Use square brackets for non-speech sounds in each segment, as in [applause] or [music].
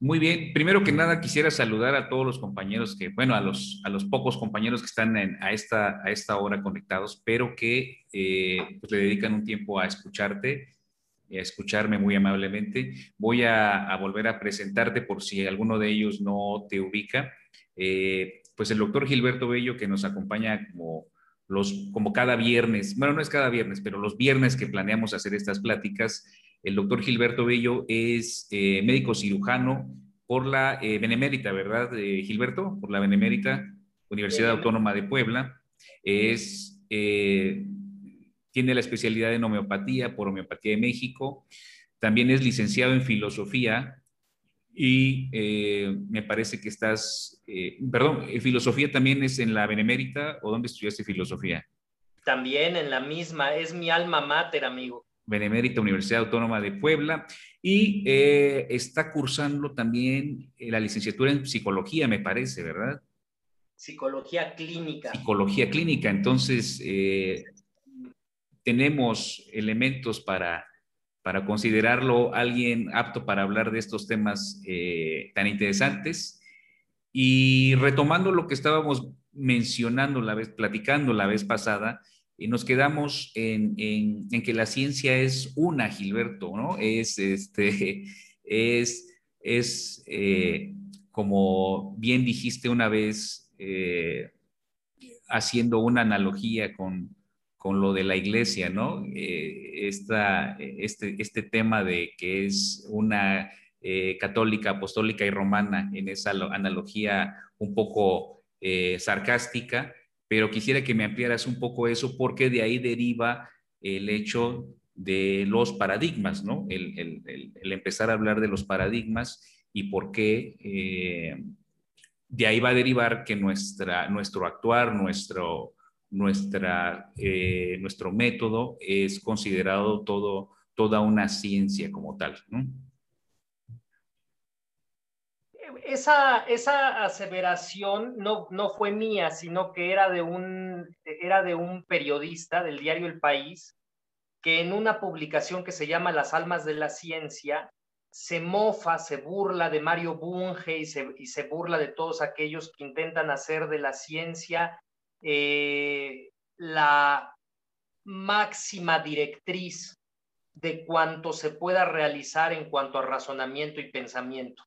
Muy bien, primero que nada quisiera saludar a todos los compañeros que, bueno, a los, a los pocos compañeros que están a, esta, a esta hora conectados, pero que eh, pues le dedican un tiempo a escucharte, a escucharme muy amablemente. Voy a, volver a presentarte por si alguno de ellos no te ubica. Eh, pues el doctor Gilberto Bello que nos acompaña como, los, como cada viernes, bueno, no es cada viernes, pero los viernes que planeamos hacer estas pláticas, el doctor Gilberto Bello es eh, médico cirujano por la eh, Benemérita, ¿verdad, eh, Gilberto? Por la Benemérita Universidad Autónoma de Puebla. Es, tiene la especialidad en homeopatía por Homeopatía de México. También es licenciado en filosofía y me parece que estás, perdón, filosofía también es en la Benemérita o dónde estudiaste filosofía? También en la misma, es mi alma mater, amigo. Benemérita Universidad Autónoma de Puebla y eh, está cursando también eh, la licenciatura en psicología, me parece, ¿verdad? Psicología clínica. Psicología clínica, entonces eh, tenemos elementos para, para considerarlo alguien apto para hablar de estos temas tan interesantes. Y retomando lo que estábamos mencionando la vez, platicando la vez pasada, y nos quedamos en, que la ciencia es una, Gilberto, ¿no? Es, este, [laughs] es, es eh, como bien dijiste una vez, eh, haciendo una analogía con, lo de la iglesia, ¿no? Eh, este, este tema de que es una católica, apostólica y romana en esa analogía un poco sarcástica, pero quisiera que me ampliaras un poco eso porque de ahí deriva el hecho de los paradigmas, ¿no? El, empezar a hablar de los paradigmas y por qué eh, de ahí va a derivar que nuestra, nuestro actuar, nuestro, nuestra, eh, nuestro método es considerado todo, toda una ciencia como tal, ¿no? Esa, esa aseveración no, no fue mía, sino que era de, un, era de un periodista del diario El País, que en una publicación que se llama Las Almas de la Ciencia, se mofa, se burla de Mario Bunge y se, y se burla de todos aquellos que intentan hacer de la ciencia eh, la máxima directriz de cuanto se pueda realizar en cuanto a razonamiento y pensamiento.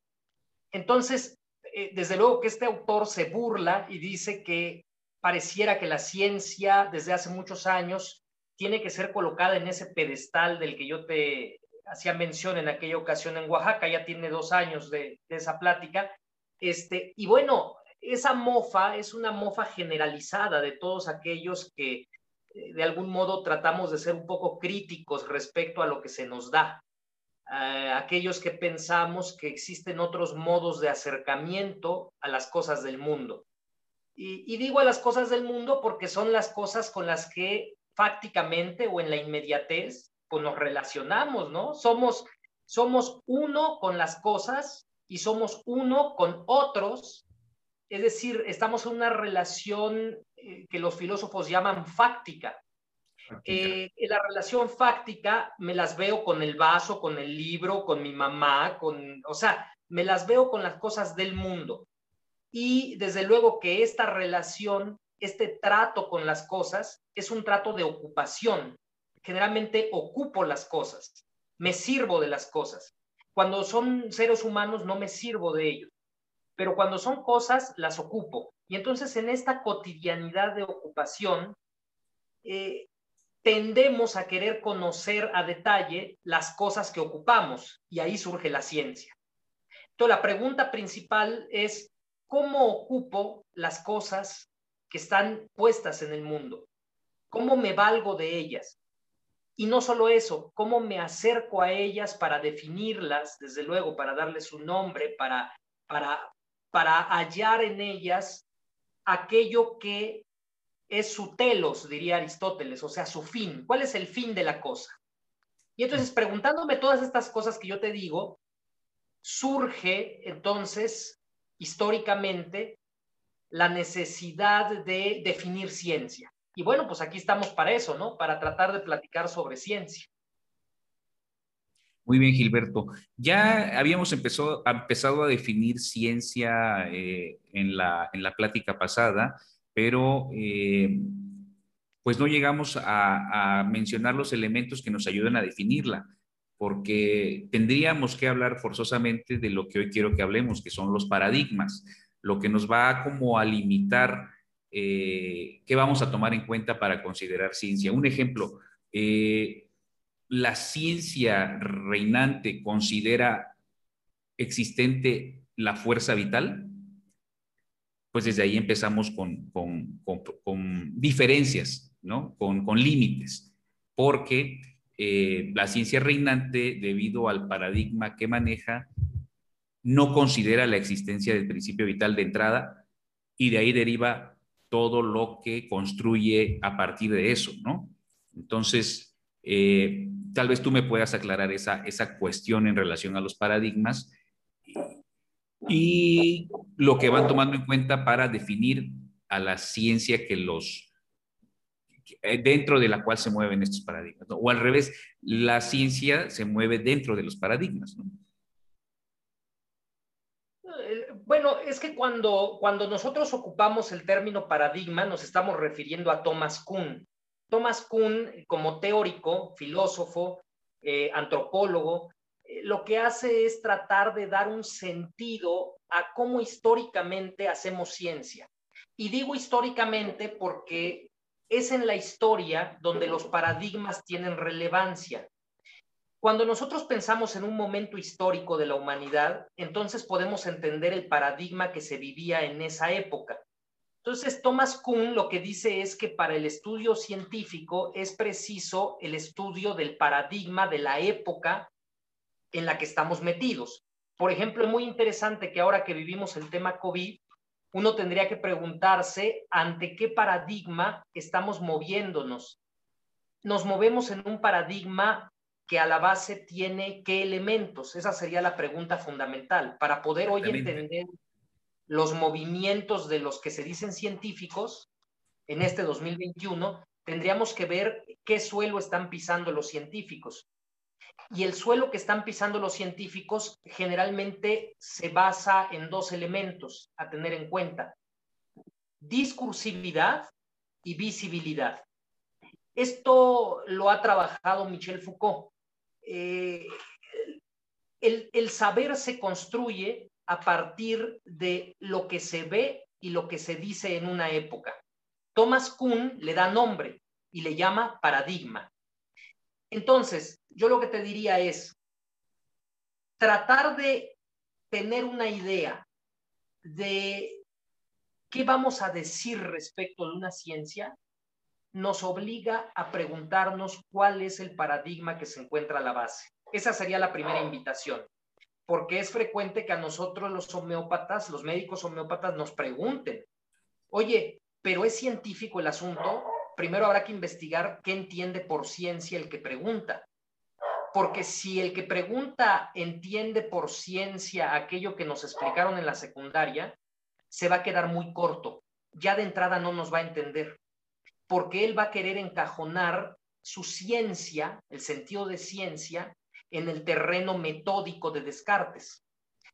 Entonces, eh, desde luego que este autor se burla y dice que pareciera que la ciencia desde hace muchos años tiene que ser colocada en ese pedestal del que yo te hacía mención en aquella ocasión en Oaxaca, ya tiene dos años de, esa plática. Este, y bueno, esa mofa es una mofa generalizada de todos aquellos que eh, de algún modo tratamos de ser un poco críticos respecto a lo que se nos da. Eh, aquellos que pensamos que existen otros modos de acercamiento a las cosas del mundo. Y, digo a las cosas del mundo porque son las cosas con las que fácticamente o en la inmediatez pues nos relacionamos, ¿no? Somos, somos uno con las cosas y somos uno con otros. Es decir, estamos en una relación eh, que los filósofos llaman fáctica. Eh, la relación fáctica me las veo con el vaso, con el libro, con mi mamá, con, o sea, me las veo con las cosas del mundo. Y desde luego que esta relación, este trato con las cosas, es un trato de ocupación. Generalmente ocupo las cosas, me sirvo de las cosas. Cuando son seres humanos no me sirvo de ellos, pero cuando son cosas las ocupo. Y entonces en esta cotidianidad de ocupación, eh, tendemos a querer conocer a detalle las cosas que ocupamos y ahí surge la ciencia. Entonces, la pregunta principal es, ¿cómo ocupo las cosas que están puestas en el mundo? ¿Cómo me valgo de ellas? Y no solo eso, ¿cómo me acerco a ellas para definirlas, desde luego, para darles un nombre, para, para, para hallar en ellas aquello que es su telos, diría Aristóteles, o sea, su fin. ¿Cuál es el fin de la cosa? Y entonces, preguntándome todas estas cosas que yo te digo, surge entonces, históricamente, la necesidad de definir ciencia. Y bueno, pues aquí estamos para eso, ¿no? Para tratar de platicar sobre ciencia. Muy bien, Gilberto. Ya habíamos empezado, empezado a definir ciencia eh, en, la, en, la, plática pasada, pero eh, pues no llegamos a, mencionar los elementos que nos ayudan a definirla, porque tendríamos que hablar forzosamente de lo que hoy quiero que hablemos, que son los paradigmas, lo que nos va como a limitar eh, qué vamos a tomar en cuenta para considerar ciencia. Un ejemplo, la ciencia reinante considera existente la fuerza vital, pues desde ahí empezamos con, diferencias, ¿no? Con, límites, porque eh, la ciencia reinante, debido al paradigma que maneja, no considera la existencia del principio vital de entrada y de ahí deriva todo lo que construye a partir de eso, ¿no? Entonces, eh, tal vez tú me puedas aclarar esa, esa cuestión en relación a los paradigmas y lo que van tomando en cuenta para definir a la ciencia que los dentro de la cual se mueven estos paradigmas, o al revés, la ciencia se mueve dentro de los paradigmas. Eh, bueno, es que cuando, cuando nosotros ocupamos el término paradigma, nos estamos refiriendo a Thomas Kuhn. Thomas Kuhn, como teórico, filósofo, eh, antropólogo, lo que hace es tratar de dar un sentido a cómo históricamente hacemos ciencia. Y digo históricamente porque es en la historia donde los paradigmas tienen relevancia. Cuando nosotros pensamos en un momento histórico de la humanidad, entonces podemos entender el paradigma que se vivía en esa época. Entonces, Thomas Kuhn lo que dice es que para el estudio científico es preciso el estudio del paradigma de la época en la que estamos metidos. Por ejemplo, es muy interesante que ahora que vivimos el tema COVID, uno tendría que preguntarse ante qué paradigma estamos moviéndonos. Nos movemos en un paradigma que a la base tiene qué elementos. Esa sería la pregunta fundamental para poder hoy entender los movimientos de los que se dicen científicos en este 2021, tendríamos que ver qué suelo están pisando los científicos. Y el suelo que están pisando los científicos generalmente se basa en dos elementos a tener en cuenta. Discursividad y visibilidad. Esto lo ha trabajado Michel Foucault. Eh, el, el saber se construye a partir de lo que se ve y lo que se dice en una época. Thomas Kuhn le da nombre y le llama paradigma. Entonces, yo lo que te diría es tratar de tener una idea de qué vamos a decir respecto de una ciencia nos obliga a preguntarnos cuál es el paradigma que se encuentra a la base. Esa sería la primera invitación porque es frecuente que a nosotros los homeópatas, los médicos homeópatas nos pregunten, oye, pero es científico el asunto, primero habrá que investigar qué entiende por ciencia el que pregunta. Porque si el que pregunta entiende por ciencia aquello que nos explicaron en la secundaria, se va a quedar muy corto. Ya de entrada no nos va a entender, porque él va a querer encajonar su ciencia, el sentido de ciencia, en el terreno metódico de Descartes,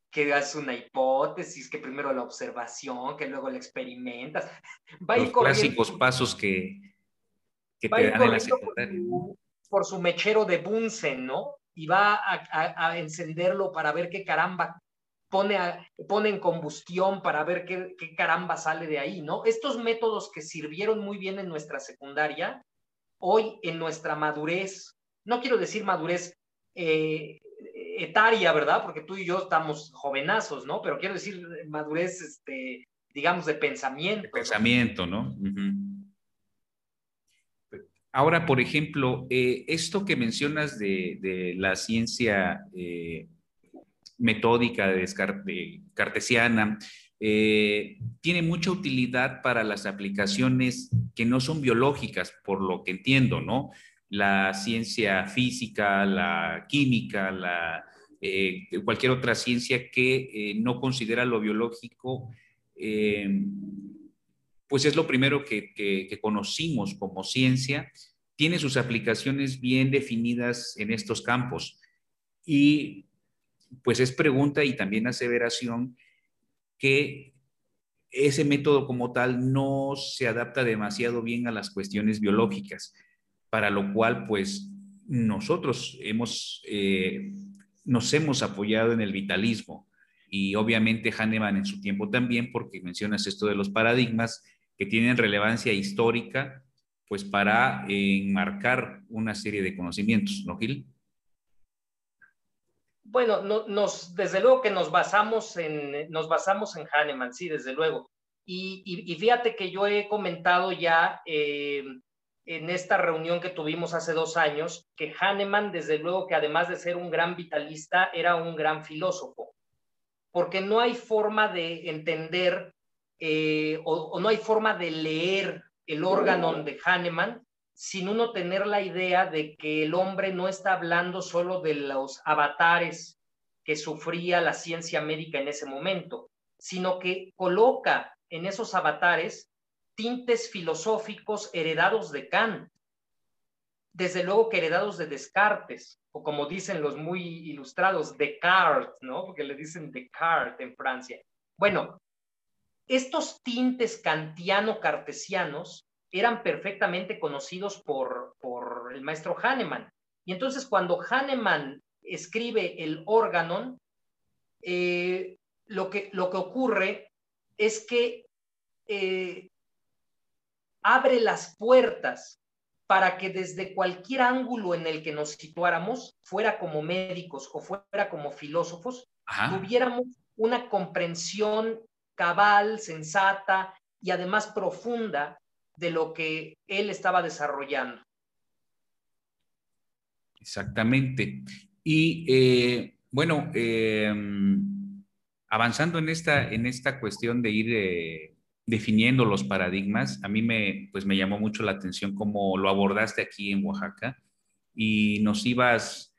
que es una hipótesis, que primero la observación, que luego la experimentas. Va Los clásicos pasos que, que te dan en la secundaria. Por, su mechero de Bunsen, ¿no? Y va a, encenderlo para ver qué caramba pone, pone en combustión para ver qué, qué, caramba sale de ahí, ¿no? Estos métodos que sirvieron muy bien en nuestra secundaria, hoy en nuestra madurez, no quiero decir madurez eh, etaria, ¿verdad? Porque tú y yo estamos jovenazos, ¿no? Pero quiero decir madurez, este, digamos, de pensamiento. pensamiento, ¿no? Ahora, por ejemplo, eh, esto que mencionas de, la ciencia eh, metódica de, cartesiana, tiene mucha utilidad para las aplicaciones que no son biológicas, por lo que entiendo, ¿no? la ciencia física, la química, la, eh, cualquier otra ciencia que eh, no considera lo biológico, eh, pues es lo primero que, conocimos como ciencia, tiene sus aplicaciones bien definidas en estos campos. y pues es pregunta y también aseveración que ese método como tal no se adapta demasiado bien a las cuestiones biológicas, para lo cual pues nosotros hemos, eh, nos hemos apoyado en el vitalismo y obviamente Hahnemann en su tiempo también, porque mencionas esto de los paradigmas que tienen relevancia histórica, pues para enmarcar una serie de conocimientos, ¿no, Gil? Bueno, nos, desde luego que nos basamos en, nos basamos en Hahnemann, sí, desde luego. Y, fíjate que yo he comentado ya eh, en esta reunión que tuvimos hace dos años que Hahnemann, desde luego que además de ser un gran vitalista, era un gran filósofo, porque no hay forma de entender eh, o, no hay forma de leer el órgano de Hahnemann sin uno tener la idea de que el hombre no está hablando solo de los avatares que sufría la ciencia médica en ese momento, sino que coloca en esos avatares tintes filosóficos heredados de Kant, desde luego que heredados de Descartes, o como dicen los muy ilustrados, Descartes, ¿no? Porque le dicen Descartes en Francia. Bueno, estos tintes kantiano-cartesianos eran perfectamente conocidos por, por el maestro Hahnemann. Y entonces cuando Hahnemann escribe el órgano, eh, lo, que, lo que ocurre es que eh, abre las puertas para que desde cualquier ángulo en el que nos situáramos, fuera como médicos o fuera como filósofos, tuviéramos una comprensión cabal, sensata y además profunda de lo que él estaba desarrollando. Exactamente. Y eh, bueno, em, avanzando en esta, en esta cuestión de ir eh, definiendo los paradigmas, a mí me, pues me llamó mucho la atención cómo lo abordaste aquí en Oaxaca y nos ibas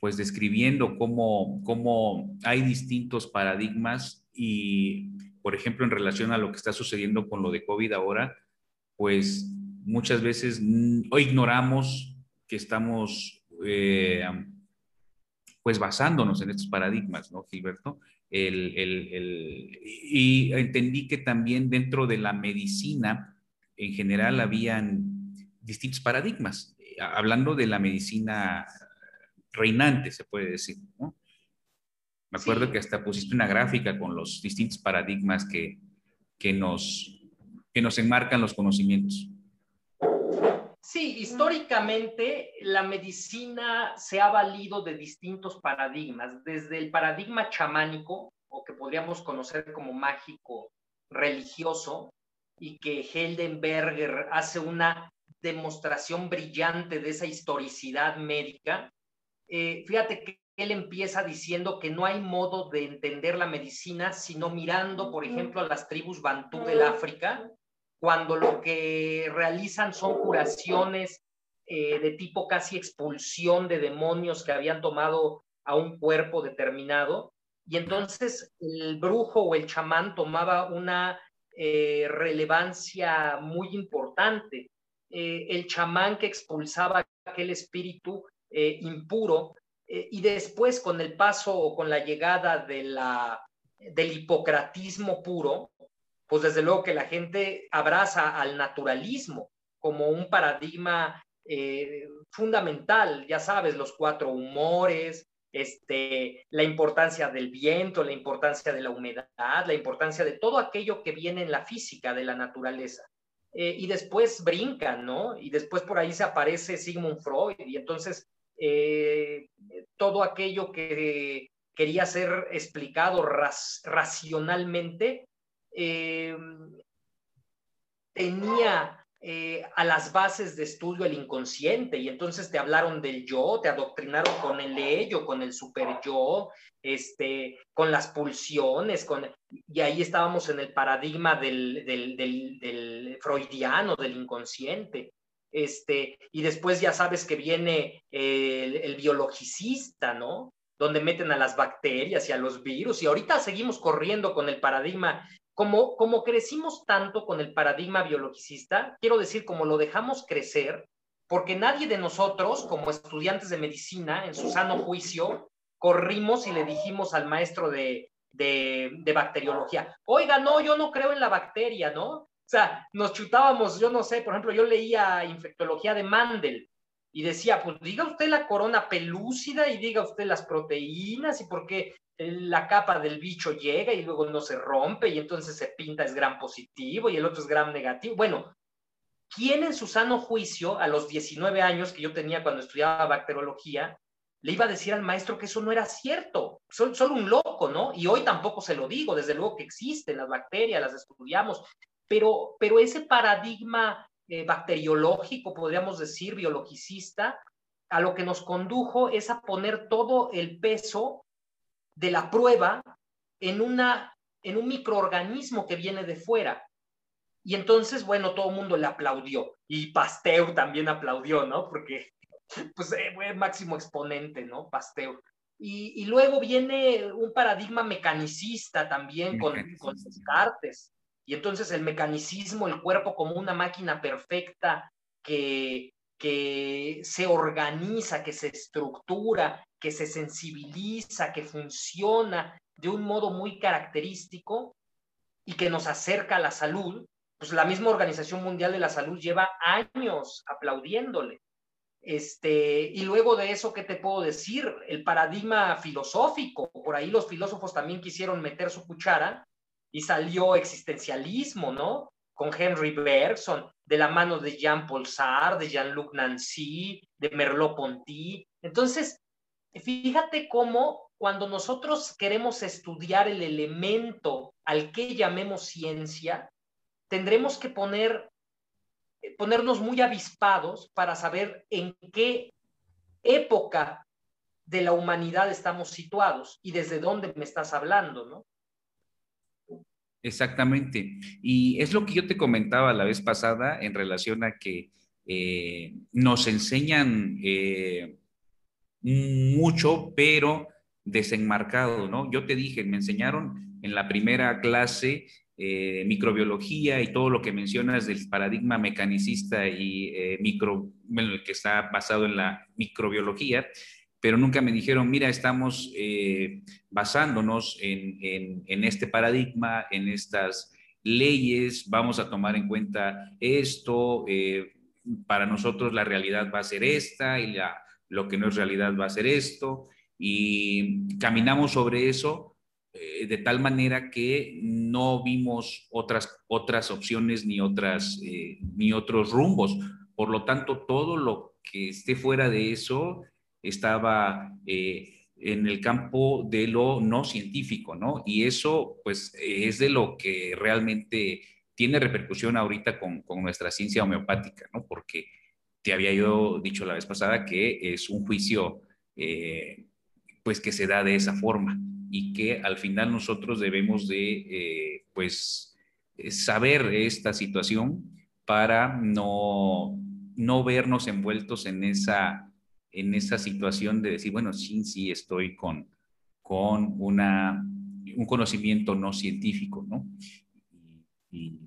pues describiendo cómo, cómo hay distintos paradigmas y, por ejemplo, en relación a lo que está sucediendo con lo de COVID ahora, pues muchas veces o ignoramos que estamos eh, pues basándonos en estos paradigmas, ¿no, Gilberto? y entendí que también dentro de la medicina en general habían distintos paradigmas, hablando de la medicina reinante, se puede decir, ¿no? Me acuerdo que hasta pusiste una gráfica con los distintos paradigmas que, que nos, que nos enmarcan los conocimientos. Sí, históricamente la medicina se ha valido de distintos paradigmas, desde el paradigma chamánico, o que podríamos conocer como mágico religioso, y que Heldenberger hace una demostración brillante de esa historicidad médica. Eh, fíjate que él empieza diciendo que no hay modo de entender la medicina sino mirando, por ejemplo, a las tribus bantú del África, cuando lo que realizan son curaciones eh, de tipo casi expulsión de demonios que habían tomado a un cuerpo determinado. Y entonces el brujo o el chamán tomaba una eh, relevancia muy importante. Eh, el chamán que expulsaba aquel espíritu impuro y después con el paso o con la llegada de la, del hipocratismo puro, pues desde luego que la gente abraza al naturalismo como un paradigma eh, fundamental, ya sabes, los cuatro humores, este, la importancia del viento, la importancia de la humedad, la importancia de todo aquello que viene en la física de la naturaleza. Eh, y después brincan, ¿no? Y después por ahí se aparece Sigmund Freud y entonces eh, todo aquello que quería ser explicado racionalmente eh, tenía eh, a las bases de estudio el inconsciente y entonces te hablaron del yo, te adoctrinaron con el ello, con el super yo, este, con las pulsiones, con, y ahí estábamos en el paradigma del, freudiano, del inconsciente. Este, y después ya sabes que viene el, el biologicista, ¿no? donde meten a las bacterias y a los virus. Y ahorita seguimos corriendo con el paradigma como, como crecimos tanto con el paradigma biologicista, quiero decir, como lo dejamos crecer, porque nadie de nosotros, como estudiantes de medicina, en su sano juicio, corrimos y le dijimos al maestro de, de, bacteriología, oiga, no, yo no creo en la bacteria, ¿no? Sea, nos chutábamos, yo no sé, por ejemplo, yo leía infectología de Mandel y decía, pues diga usted la corona pelúcida y diga usted las proteínas y por qué la capa del bicho llega y luego no se rompe y entonces se pinta es gran positivo y el otro es gran negativo. Bueno, ¿quién en su sano juicio a los 19 años que yo tenía cuando estudiaba bacteriología le iba a decir al maestro que eso no era cierto? Solo, solo un loco, ¿no? Y hoy tampoco se lo digo, desde luego que existen las bacterias, las estudiamos, pero, pero ese paradigma eh, bacteriológico, podríamos decir, biologicista, a lo que nos condujo es a poner todo el peso de la prueba en, una, en un microorganismo que viene de fuera. Y entonces, bueno, todo el mundo le aplaudió. Y Pasteur también aplaudió, ¿no? Porque, [laughs] pues, eh, máximo exponente, ¿no? Pasteur. Y, luego viene un paradigma mecanicista también con, con Descartes. Y entonces el mecanicismo, el cuerpo como una máquina perfecta que, que se organiza, que se estructura, que se sensibiliza, que funciona de un modo muy característico y que nos acerca a la salud, pues la misma Organización Mundial de la Salud lleva años aplaudiéndole. Este, y luego de eso, ¿qué te puedo decir? El paradigma filosófico, por ahí los filósofos también quisieron meter su cuchara y salió existencialismo, ¿no? Con Henry Bergson, de la mano de Jean-Paul Sartre, de Jean-Luc Nancy, de Merleau-Ponty. Entonces, fíjate cómo cuando nosotros queremos estudiar el elemento al que llamemos ciencia, tendremos que poner, ponernos muy avispados para saber en qué época de la humanidad estamos situados y desde dónde me estás hablando, ¿no? Exactamente. Y es lo que yo te comentaba la vez pasada en relación a que eh, nos enseñan eh, mucho, pero desenmarcado, ¿no? Yo te dije, me enseñaron en la primera clase eh, microbiología y todo lo que mencionas del paradigma mecanicista y micro, bueno, que está basado en la microbiología, pero nunca me dijeron, mira, estamos eh, basándonos en, este paradigma, en estas leyes, vamos a tomar en cuenta esto, eh, para nosotros la realidad va a ser esta y la, lo que no es realidad va a ser esto, y caminamos sobre eso eh, de tal manera que no vimos otras, otras opciones ni, otras, ni otros rumbos. Por lo tanto, todo lo que esté fuera de eso estaba eh, en el campo de lo no científico, ¿no? Y eso, pues, es de lo que realmente tiene repercusión ahorita con, nuestra ciencia homeopática, ¿no? Porque te había yo dicho la vez pasada que es un juicio, eh, pues, que se da de esa forma y que al final nosotros debemos de, eh, pues, saber esta situación para no, no vernos envueltos en esa en esa situación de decir, bueno, sí, sí, estoy con, con una, un conocimiento no científico, ¿no? Y,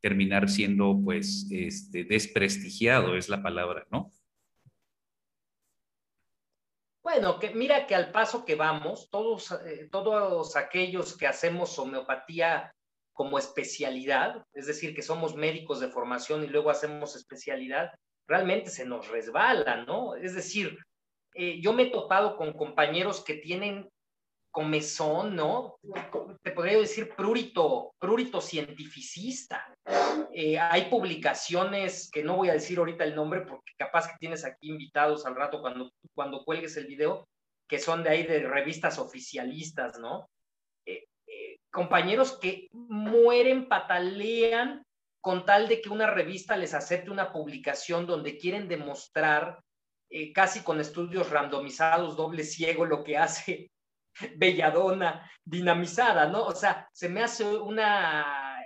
terminar siendo, pues, este, desprestigiado es la palabra, ¿no? Bueno, que mira que al paso que vamos, todos, eh, todos aquellos que hacemos homeopatía como especialidad, es decir, que somos médicos de formación y luego hacemos especialidad, realmente se nos resbala, ¿no? Es decir, eh, yo me he topado con compañeros que tienen comezón, ¿no? Te podría decir prurito, prurito cientificista. Eh, hay publicaciones que no voy a decir ahorita el nombre porque capaz que tienes aquí invitados al rato cuando, cuando cuelgues el video, que son de ahí de revistas oficialistas, ¿no? Eh, compañeros que mueren, patalean con tal de que una revista les acepte una publicación donde quieren demostrar, eh, casi con estudios randomizados, doble ciego, lo que hace [laughs] Belladona dinamizada, ¿no? O sea, se me hace una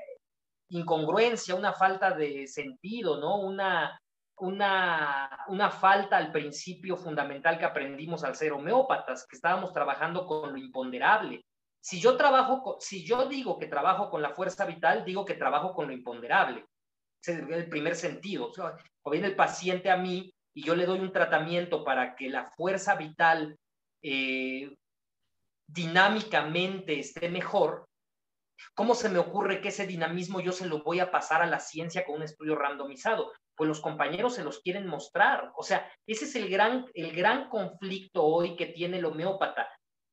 incongruencia, una falta de sentido, ¿no? Una, una, una falta al principio fundamental que aprendimos al ser homeópatas, que estábamos trabajando con lo imponderable. Si yo trabajo, si yo digo que trabajo con la fuerza vital, digo que trabajo con lo imponderable. Ese es el primer sentido. O viene el paciente a mí y yo le doy un tratamiento para que la fuerza vital eh, dinámicamente esté mejor, ¿cómo se me ocurre que ese dinamismo yo se lo voy a pasar a la ciencia con un estudio randomizado? Pues los compañeros se los quieren mostrar. O sea, ese es el gran, el gran conflicto hoy que tiene el homeópata.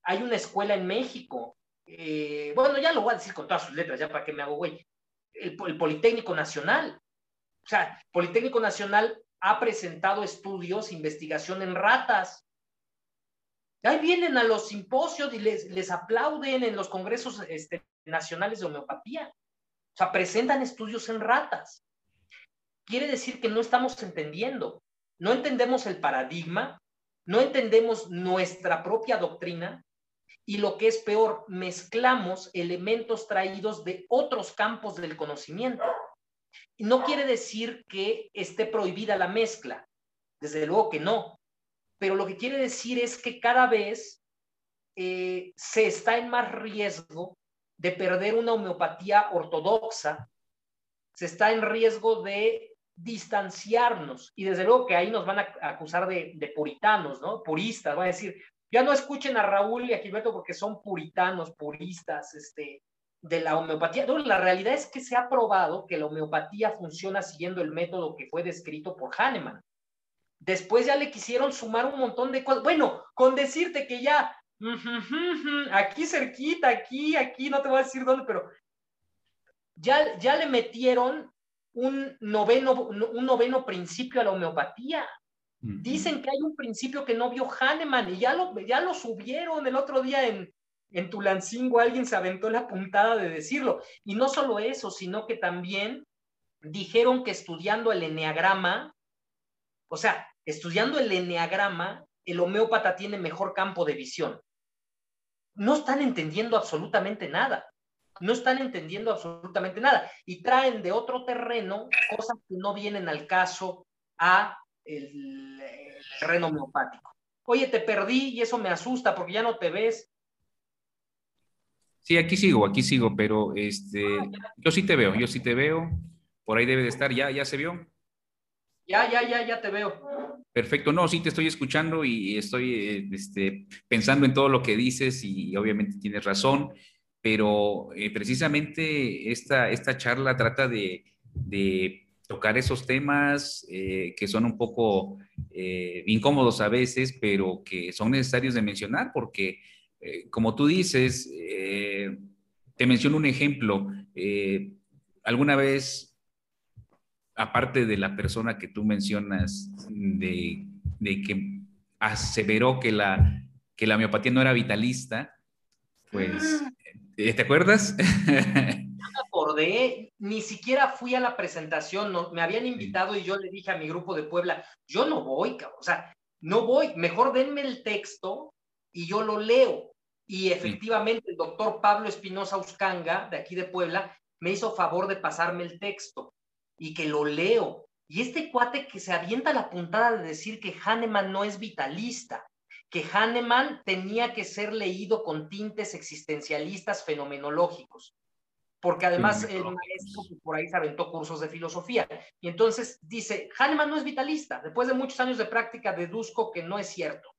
Hay una escuela en México, eh, bueno, ya lo voy a decir con todas sus letras, ya para que me hago güey, el, el Politécnico Nacional. O sea, Politécnico Nacional ha presentado estudios, investigación en ratas, Ahí vienen a los simposios y les, les aplauden en los congresos este, nacionales de homeopatía. O sea, presentan estudios en ratas. Quiere decir que no estamos entendiendo, no entendemos el paradigma, no entendemos nuestra propia doctrina y lo que es peor, mezclamos elementos traídos de otros campos del conocimiento. No quiere decir que esté prohibida la mezcla, desde luego que no, pero lo que quiere decir es que cada vez eh, se está en más riesgo de perder una homeopatía ortodoxa, se está en riesgo de distanciarnos y desde luego que ahí nos van a acusar de, puritanos, ¿no? Puristas, van a decir, ya no escuchen a Raúl y a Gilberto porque son puritanos, puristas, este, de la homeopatía. La realidad es que se ha probado que la homeopatía funciona siguiendo el método que fue descrito por Hahnemann. Después ya le quisieron sumar un montón de cosas. Bueno, con decirte que ya, aquí cerquita, aquí, aquí, no te voy a decir dónde, pero ya, ya le metieron un noveno, un noveno principio a la homeopatía. Dicen que hay un principio que no vio Hahnemann y ya lo, ya lo subieron el otro día en, en Tulancingo, alguien se aventó la puntada de decirlo. Y no solo eso, sino que también dijeron que estudiando el eneagrama, o sea, estudiando el eneagrama, el homeópata tiene mejor campo de visión. No están entendiendo absolutamente nada. No están entendiendo absolutamente nada. Y traen de otro terreno cosas que no vienen al caso a el, terreno homeopático. Oye, te perdí y eso me asusta porque ya no te ves. Sí, aquí sigo, aquí sigo, pero este, yo sí te veo, yo sí te veo. Por ahí debe de estar, ya, ya se vio. Ya, ya, ya, ya te veo. Perfecto, no, sí te estoy escuchando y estoy eh, este, pensando en todo lo que dices y, obviamente tienes razón, pero eh, precisamente esta, esta charla trata de, tocar esos temas eh, que son un poco incómodos a veces, pero que son necesarios de mencionar porque, como tú dices, te menciono un ejemplo. alguna vez aparte de la persona que tú mencionas, de, que aseveró que la, que la miopatía no era vitalista, pues, eh, ¿te acuerdas? [laughs] Acordé, ni siquiera fui a la presentación, no, me habían invitado y yo le dije a mi grupo de Puebla, yo no voy, o sea, no voy, mejor denme el texto y yo lo leo. Y efectivamente el doctor Pablo Espinosa Uscanga, de aquí de Puebla, me hizo favor de pasarme el texto y que lo leo. Y este cuate que se avienta la puntada de decir que Hahnemann no es vitalista, que Hahnemann tenía que ser leído con tintes existencialistas fenomenológicos, porque además el maestro por ahí se aventó cursos de filosofía. Y entonces dice, Hahnemann no es vitalista. Después de muchos años de práctica deduzco que no es cierto.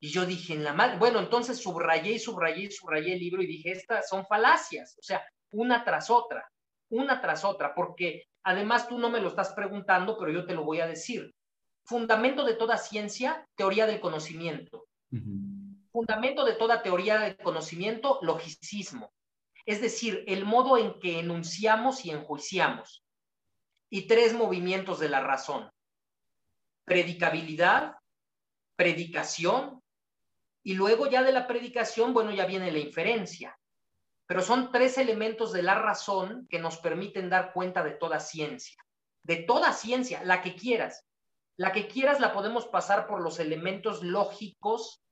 Y yo dije, en la mal, bueno, entonces subrayé y subrayé y subrayé el libro y dije, estas son falacias, o sea, una tras otra, una tras otra, porque Además, tú no me lo estás preguntando, pero yo te lo voy a decir. Fundamento de toda ciencia, teoría del conocimiento. Fundamento de toda teoría del conocimiento, logicismo. Es decir, el modo en que enunciamos y enjuiciamos. Y tres movimientos de la razón. Predicabilidad, predicación, y luego ya de la predicación, bueno, ya viene la inferencia pero son tres elementos de la razón que nos permiten dar cuenta de toda ciencia, de toda ciencia, la que quieras. La que quieras la podemos pasar por los elementos lógicos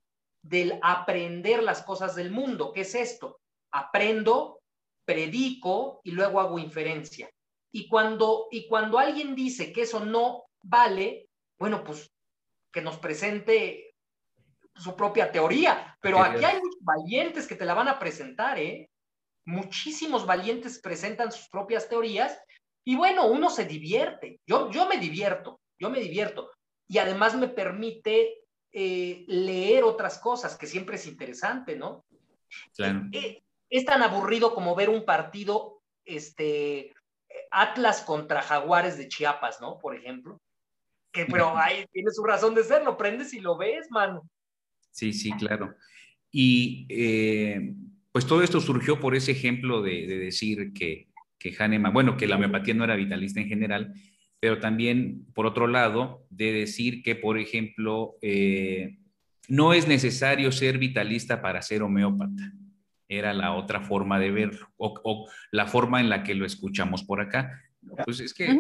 del aprender las cosas del mundo. ¿Qué es esto? Aprendo, predico y luego hago inferencia. Y cuando, y cuando alguien dice que eso no vale, bueno, pues que nos presente su propia teoría. Pero aquí hay muchos valientes que te la van a presentar, ¿eh? muchísimos valientes presentan sus propias teorías y bueno, uno se divierte. Yo, yo me divierto, yo me divierto. Y además me permite eh, leer otras cosas, que siempre es interesante, ¿no? Claro. Eh, es tan aburrido como ver un partido, este, Atlas contra Jaguares de Chiapas, ¿no? Por ejemplo. Que, pero ahí tiene su razón de ser, lo prendes y lo ves, mano. Sí, sí, claro. Y eh, pues todo esto surgió por ese ejemplo de, decir que, que Hahnemann, bueno, que la homeopatía no era vitalista en general, pero también, por otro lado, de decir que, por ejemplo, eh, no es necesario ser vitalista para ser homeópata. Era la otra forma de verlo, o, la forma en la que lo escuchamos por acá. Pues es que...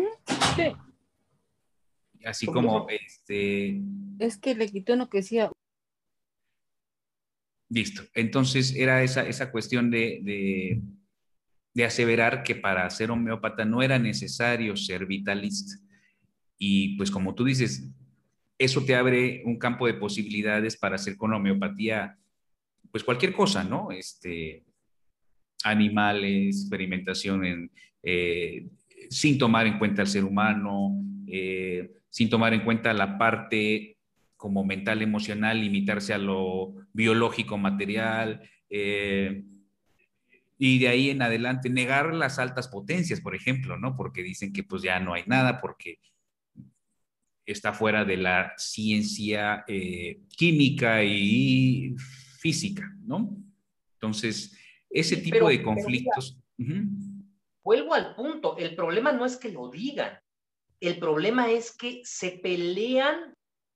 Así como este... Es que le quitó uno que decía... Listo. Entonces era esa, esa cuestión de de aseverar que para ser homeópata no era necesario ser vitalista. Y pues como tú dices, eso te abre un campo de posibilidades para hacer con homeopatía, pues cualquier cosa, ¿no? Este, animales, experimentación en, eh, sin tomar en cuenta al ser humano, eh, sin tomar en cuenta la parte como mental, emocional, limitarse a lo biológico, material. Eh, y de ahí en adelante negar las altas potencias, por ejemplo, ¿no? Porque dicen que pues ya no hay nada porque está fuera de la ciencia química y física, ¿no? Entonces, ese tipo de conflictos... Vuelvo al punto, el problema no es que lo digan, el problema es que se pelean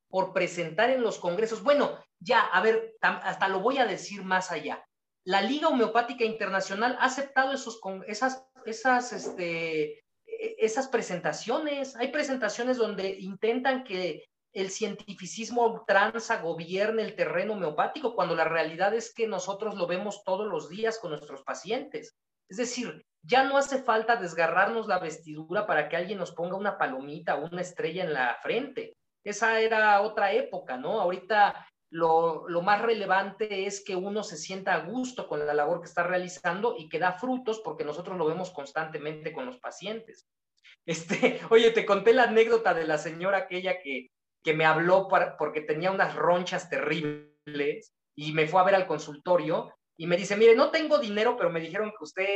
por presentar en los congresos. Bueno, ya, a ver, hasta lo voy a decir más allá la Liga Homeopática Internacional ha aceptado esos, esas, esas, este, e, esas presentaciones. Hay presentaciones donde intentan que el cientificismo ultranza gobierne el terreno homeopático, cuando la realidad es que nosotros lo vemos todos los días con nuestros pacientes. Es decir, ya no hace falta desgarrarnos la vestidura para que alguien nos ponga una palomita o una estrella en la frente. Esa era otra época, ¿no? Ahorita lo, más relevante es que uno se sienta a gusto con la labor que está realizando y que da frutos porque nosotros lo vemos constantemente con los pacientes. Este, [laughs] oye, te conté la anécdota de la señora aquella que, que me habló porque tenía unas ronchas terribles y me fue a ver al consultorio y me dice, mire, no tengo dinero, pero me dijeron que usted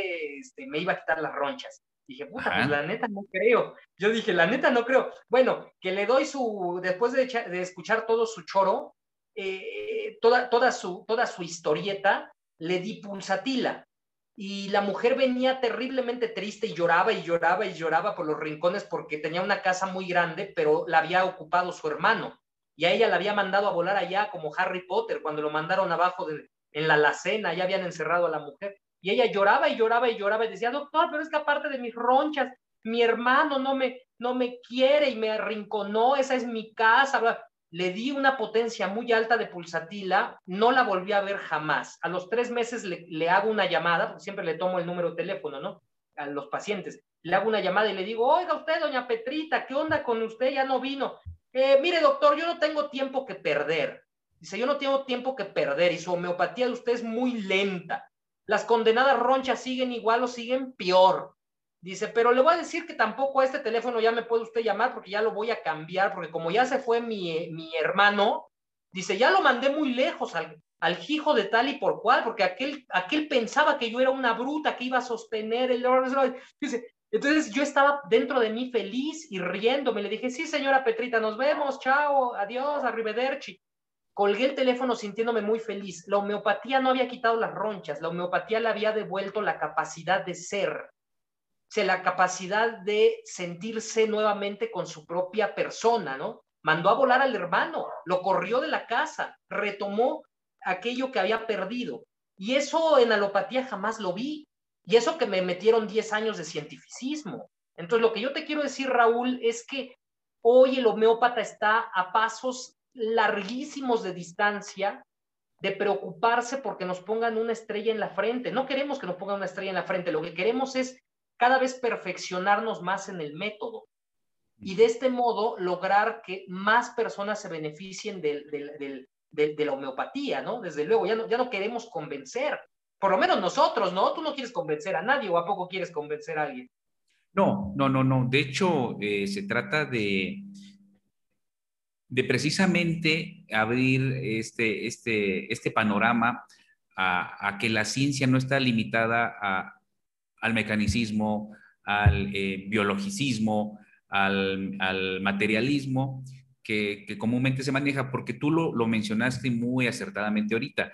este, me iba a quitar las ronchas. Dije, puta, pues la neta no creo. Yo dije, la neta no creo. Bueno, que le doy su, después de, de escuchar todo su choro, eh, toda, toda, su, toda su historieta, le di pulsatila. Y la mujer venía terriblemente triste y lloraba y lloraba y lloraba por los rincones porque tenía una casa muy grande, pero la había ocupado su hermano. Y a ella la había mandado a volar allá como Harry Potter, cuando lo mandaron abajo de, en la alacena, ya habían encerrado a la mujer. Y ella lloraba y lloraba y lloraba y decía, doctor, pero es que aparte de mis ronchas, mi hermano no me, no me quiere y me arrinconó, esa es mi casa le di una potencia muy alta de pulsatila, no la volví a ver jamás. A los tres meses le, hago una llamada, porque siempre le tomo el número de teléfono, ¿no? A los pacientes. Le hago una llamada y le digo, oiga usted, doña Petrita, ¿qué onda con usted? Ya no vino. Eh, mire, doctor, yo no tengo tiempo que perder. Dice, yo no tengo tiempo que perder y su homeopatía de usted es muy lenta. Las condenadas ronchas siguen igual o siguen peor. Dice, pero le voy a decir que tampoco a este teléfono ya me puede usted llamar porque ya lo voy a cambiar, porque como ya se fue mi, mi hermano, dice, ya lo mandé muy lejos al, al hijo de tal y por cual, porque aquel, aquel pensaba que yo era una bruta que iba a sostener el... Dice, entonces yo estaba dentro de mí feliz y riéndome. Le dije, sí, señora Petrita, nos vemos, chao, adiós, arrivederci. Colgué el teléfono sintiéndome muy feliz. La homeopatía no había quitado las ronchas, la homeopatía le había devuelto la capacidad de ser la capacidad de sentirse nuevamente con su propia persona, ¿no? Mandó a volar al hermano, lo corrió de la casa, retomó aquello que había perdido. Y eso en alopatía jamás lo vi. Y eso que me metieron 10 años de cientificismo. Entonces, lo que yo te quiero decir, Raúl, es que hoy el homeópata está a pasos larguísimos de distancia de preocuparse porque nos pongan una estrella en la frente. No queremos que nos pongan una estrella en la frente, lo que queremos es cada vez perfeccionarnos más en el método y de este modo lograr que más personas se beneficien de, la homeopatía, ¿no? Desde luego, ya no, ya no queremos convencer, por lo menos nosotros, ¿no? Tú no quieres convencer a nadie o a poco quieres convencer a alguien. No, no, no, no. De hecho, eh, se trata de, de precisamente abrir este, este, este panorama a, que la ciencia no está limitada al mecanicismo, al eh, biologicismo, al, materialismo que, comúnmente se maneja, porque tú lo, lo mencionaste muy acertadamente ahorita.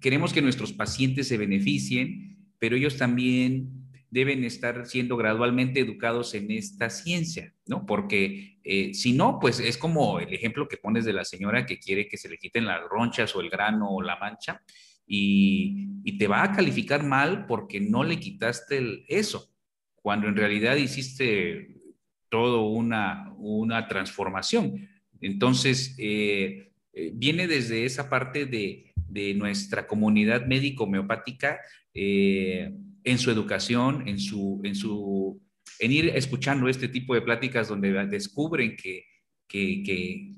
Queremos que nuestros pacientes se beneficien, pero ellos también deben estar siendo gradualmente educados en esta ciencia, ¿no? Porque eh, si no, pues es como el ejemplo que pones de la señora que quiere que se le quiten las ronchas o el grano o la mancha y, te va a calificar mal porque no le quitaste eso, cuando en realidad hiciste todo una, una transformación. Entonces, eh, eh, viene desde esa parte de, de nuestra comunidad médico-homeopática en su educación, en, su, en, su, en ir escuchando este tipo de pláticas donde descubren que, que, que,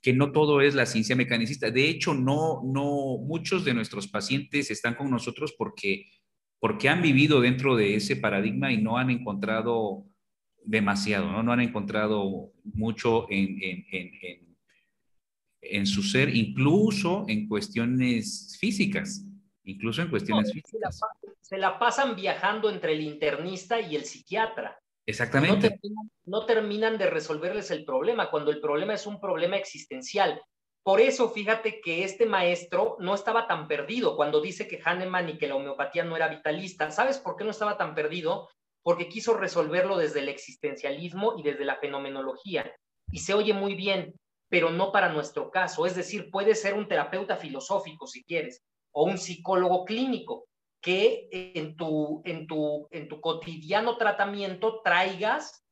que no todo es la ciencia mecanicista. De hecho, no, no, muchos de nuestros pacientes están con nosotros porque, porque han vivido dentro de ese paradigma y no han encontrado demasiado, no, no han encontrado mucho en, en, en, en su ser, incluso en cuestiones físicas incluso en cuestiones físicas. Se la, pasan viajando entre el internista y el psiquiatra. Exactamente. No terminan, de resolverles el problema, cuando el problema es un problema existencial. Por eso, fíjate que este maestro no estaba tan perdido cuando dice que Hahnemann y que la homeopatía no era vitalista. ¿Sabes por qué no estaba tan perdido? Porque quiso resolverlo desde el existencialismo y desde la fenomenología. Y se oye muy bien, pero no para nuestro caso. Es decir, puede ser un terapeuta filosófico si quieres, o un psicólogo clínico que en tu, en tu, en tu cotidiano tratamiento traigas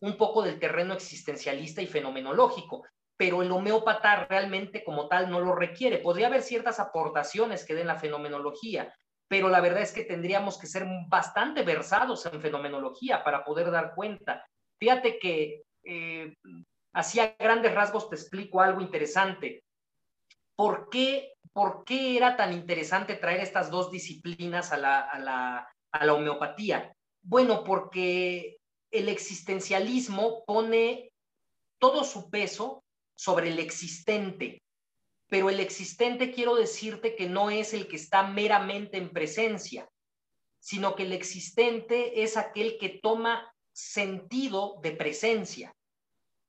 un poco del terreno existencialista y fenomenológico, pero el homeópata realmente como tal no lo requiere. Podría haber ciertas aportaciones que den la fenomenología, pero la verdad es que tendríamos que ser bastante versados en fenomenología para poder dar cuenta. Fíjate que eh, así a grandes rasgos te explico algo interesante. ¿Por qué ¿por qué era tan interesante traer estas dos disciplinas a la, homeopatía? Bueno, porque el existencialismo pone todo su peso sobre el existente, pero el existente quiero decirte que no es el que está meramente en presencia, sino que el existente es aquel que toma sentido de presencia.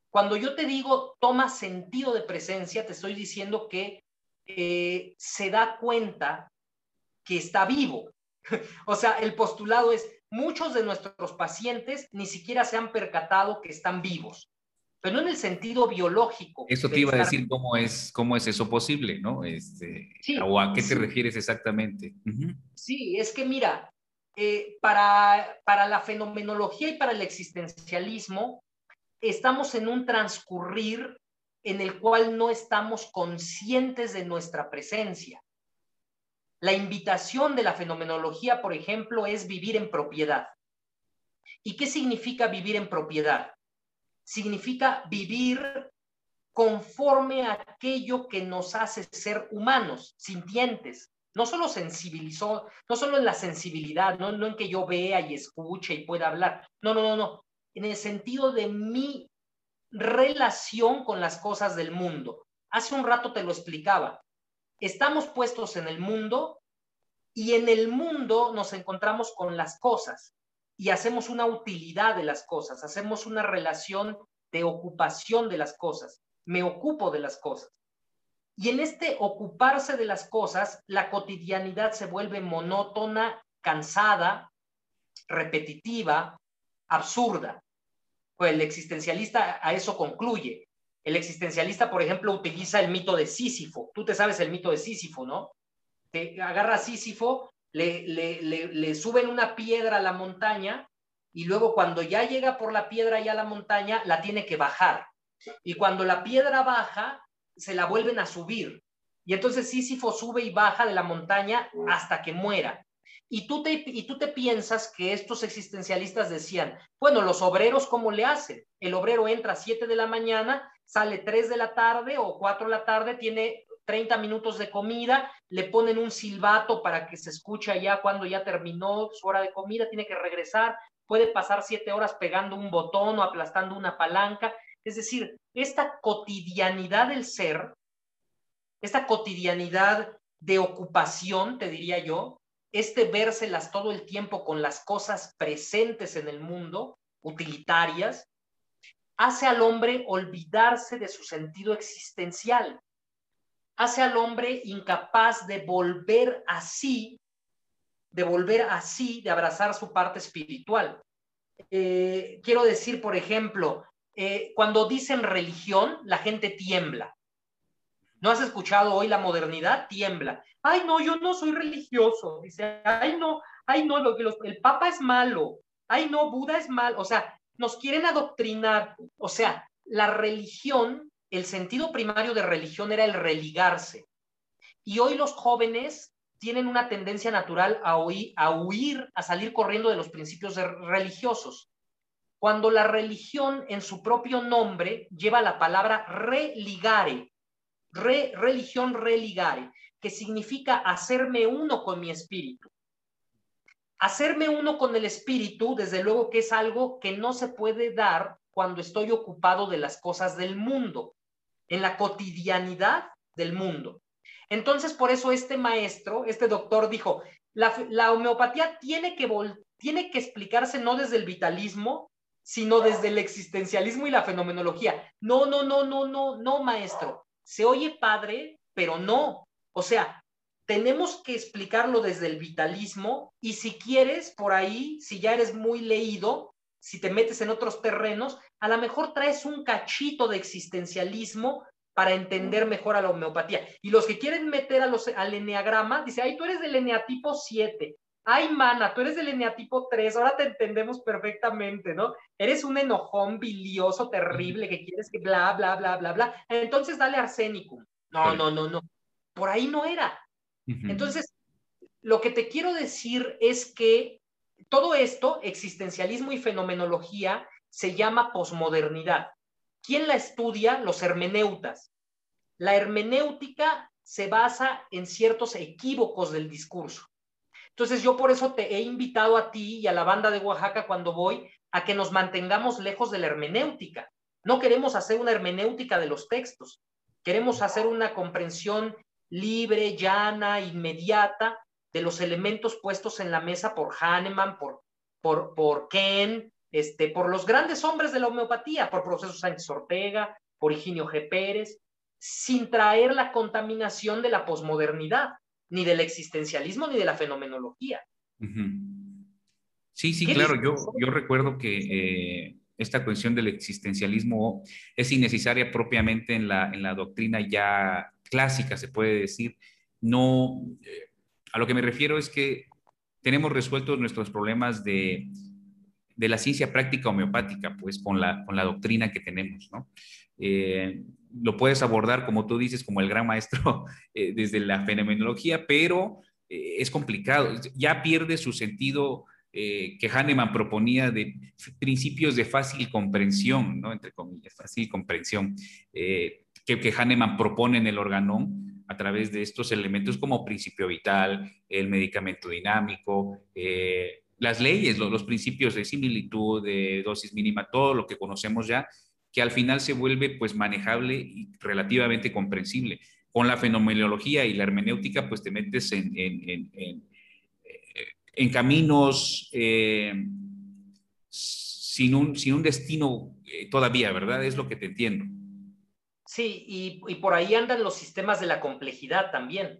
Cuando yo te digo toma sentido de presencia, te estoy diciendo que eh, se da cuenta que está vivo. [laughs] o sea, el postulado es, muchos de nuestros pacientes ni siquiera se han percatado que están vivos, pero no en el sentido biológico. Eso te iba a decir cómo es, cómo es eso posible, ¿no? Este, ¿O a qué te refieres exactamente? Sí, es que mira, eh, para, para la fenomenología y para el existencialismo, estamos en un transcurrir en el cual no estamos conscientes de nuestra presencia. La invitación de la fenomenología, por ejemplo, es vivir en propiedad. ¿Y qué significa vivir en propiedad? Significa vivir conforme a aquello que nos hace ser humanos, sintientes. No solo sensibilizó, no solo en la sensibilidad, no, no en que yo vea y escuche y pueda hablar. No, no, no, no. En el sentido de mi relación con las cosas del mundo. Hace un rato te lo explicaba. Estamos puestos en el mundo y en el mundo nos encontramos con las cosas y hacemos una utilidad de las cosas, hacemos una relación de ocupación de las cosas. Me ocupo de las cosas. Y en este ocuparse de las cosas, la cotidianidad se vuelve monótona, cansada, repetitiva, absurda. Pues el existencialista a eso concluye. El existencialista, por ejemplo, utiliza el mito de Sísifo. Tú te sabes el mito de Sísifo, ¿no? Te agarra a Sísifo, le, le, le, suben una piedra a la montaña y luego cuando ya llega por la piedra y a la montaña, la tiene que bajar. Y cuando la piedra baja, se la vuelven a subir. Y entonces Sísifo sube y baja de la montaña hasta que muera. Y tú, te, y tú te piensas que estos existencialistas decían, bueno, los obreros, ¿cómo le hacen? El obrero entra a 7 de la mañana, sale 3 de la tarde o 4 de la tarde, tiene 30 minutos de comida, le ponen un silbato para que se escuche allá cuando ya terminó su hora de comida, tiene que regresar, puede pasar 7 horas pegando un botón o aplastando una palanca. Es decir, esta cotidianidad del ser, esta cotidianidad de ocupación, te diría yo, este vérselas todo el tiempo con las cosas presentes en el mundo, utilitarias, hace al hombre olvidarse de su sentido existencial, hace al hombre incapaz de volver así, de volver así, de abrazar su parte espiritual. Eh, quiero decir, por ejemplo, eh, cuando dicen religión, la gente tiembla. ¿No has escuchado hoy la modernidad? Tiembla. Ay, no, yo no soy religioso. Dice, ay, no, ay, no, lo, el Papa es malo. Ay, no, Buda es malo. O sea, nos quieren adoctrinar. O sea, la religión, el sentido primario de religión era el religarse. Y hoy los jóvenes tienen una tendencia natural a, a huir, a salir corriendo de los principios religiosos. Cuando la religión en su propio nombre lleva la palabra religare, re, religión religare, que significa hacerme uno con mi espíritu. Hacerme uno con el espíritu, desde luego que es algo que no se puede dar cuando estoy ocupado de las cosas del mundo, en la cotidianidad del mundo. Entonces, por eso este maestro, este doctor dijo, la, homeopatía tiene que, tiene que explicarse no desde el vitalismo, sino desde el existencialismo y la fenomenología. No, no, no, no, no, no, maestro. Se oye padre, pero no. O sea, tenemos que explicarlo desde el vitalismo y si quieres, por ahí, si ya eres muy leído, si te metes en otros terrenos, a lo mejor traes un cachito de existencialismo para entender mejor a la homeopatía. Y los que quieren meter a los, al eneagrama, dice, ay, tú eres del eneatipo 7. Ay, mana, tú eres del eneatipo 3, ahora te entendemos perfectamente, ¿no? Eres un enojón bilioso terrible que quieres que bla, bla, bla, bla, bla. Entonces dale arsénico. No, no, no, no. Por ahí no era. Entonces, lo que te quiero decir es que todo esto, existencialismo y fenomenología, se llama posmodernidad. ¿Quién la estudia? Los hermeneutas. La hermenéutica se basa en ciertos equívocos del discurso. Entonces yo por eso te he invitado a ti y a la banda de Oaxaca cuando voy a que nos mantengamos lejos de la hermenéutica. No queremos hacer una hermenéutica de los textos, queremos hacer una comprensión libre, llana, inmediata de los elementos puestos en la mesa por Hahnemann, por, por, por Ken, este, por los grandes hombres de la homeopatía, por Proceso Sánchez Ortega, por Higinio G. Pérez, sin traer la contaminación de la posmodernidad, ni del existencialismo, ni de la fenomenología. Sí, sí, claro, yo, yo recuerdo que eh, esta cuestión del existencialismo es innecesaria propiamente en la, en la doctrina ya clásica, se puede decir. No, eh, a lo que me refiero es que tenemos resueltos nuestros problemas de de la ciencia práctica homeopática, pues con la, con la doctrina que tenemos, ¿no? Eh, lo puedes abordar, como tú dices, como el gran maestro [laughs] eh, desde la fenomenología, pero es complicado. Ya pierde su sentido que Hahnemann proponía de principios de fácil comprensión, ¿no? Entre comillas, fácil comprensión, que, que Hahnemann propone en el organón a través de estos elementos como principio vital, el medicamento dinámico, las leyes, los, principios de similitud, de dosis mínima, todo lo que conocemos ya, que al final se vuelve pues manejable y relativamente comprensible. Con la fenomenología y la hermenéutica, pues te metes en, en, eh, caminos eh, sin, un, sin un destino eh, todavía, ¿verdad? Es lo que te entiendo. Sí, y, por ahí andan los sistemas de la complejidad también,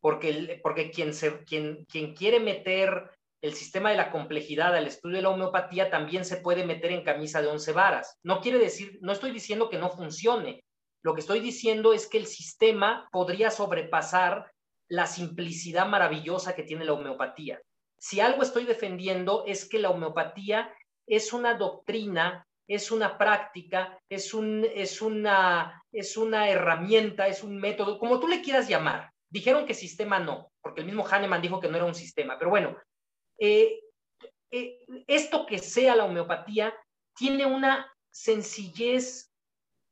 porque, porque quien, se, quien, quien quiere meter el sistema de la complejidad al estudio de la homeopatía también se puede meter en camisa de once varas. No quiere decir, no estoy diciendo que no funcione. Lo que estoy diciendo es que el sistema podría sobrepasar la simplicidad maravillosa que tiene la homeopatía. Si algo estoy defendiendo es que la homeopatía es una doctrina, es una práctica, es, un, es, una, es una herramienta, es un método, como tú le quieras llamar. Dijeron que sistema no, porque el mismo Hahnemann dijo que no era un sistema, pero bueno, eh, eh, esto que sea la homeopatía tiene una sencillez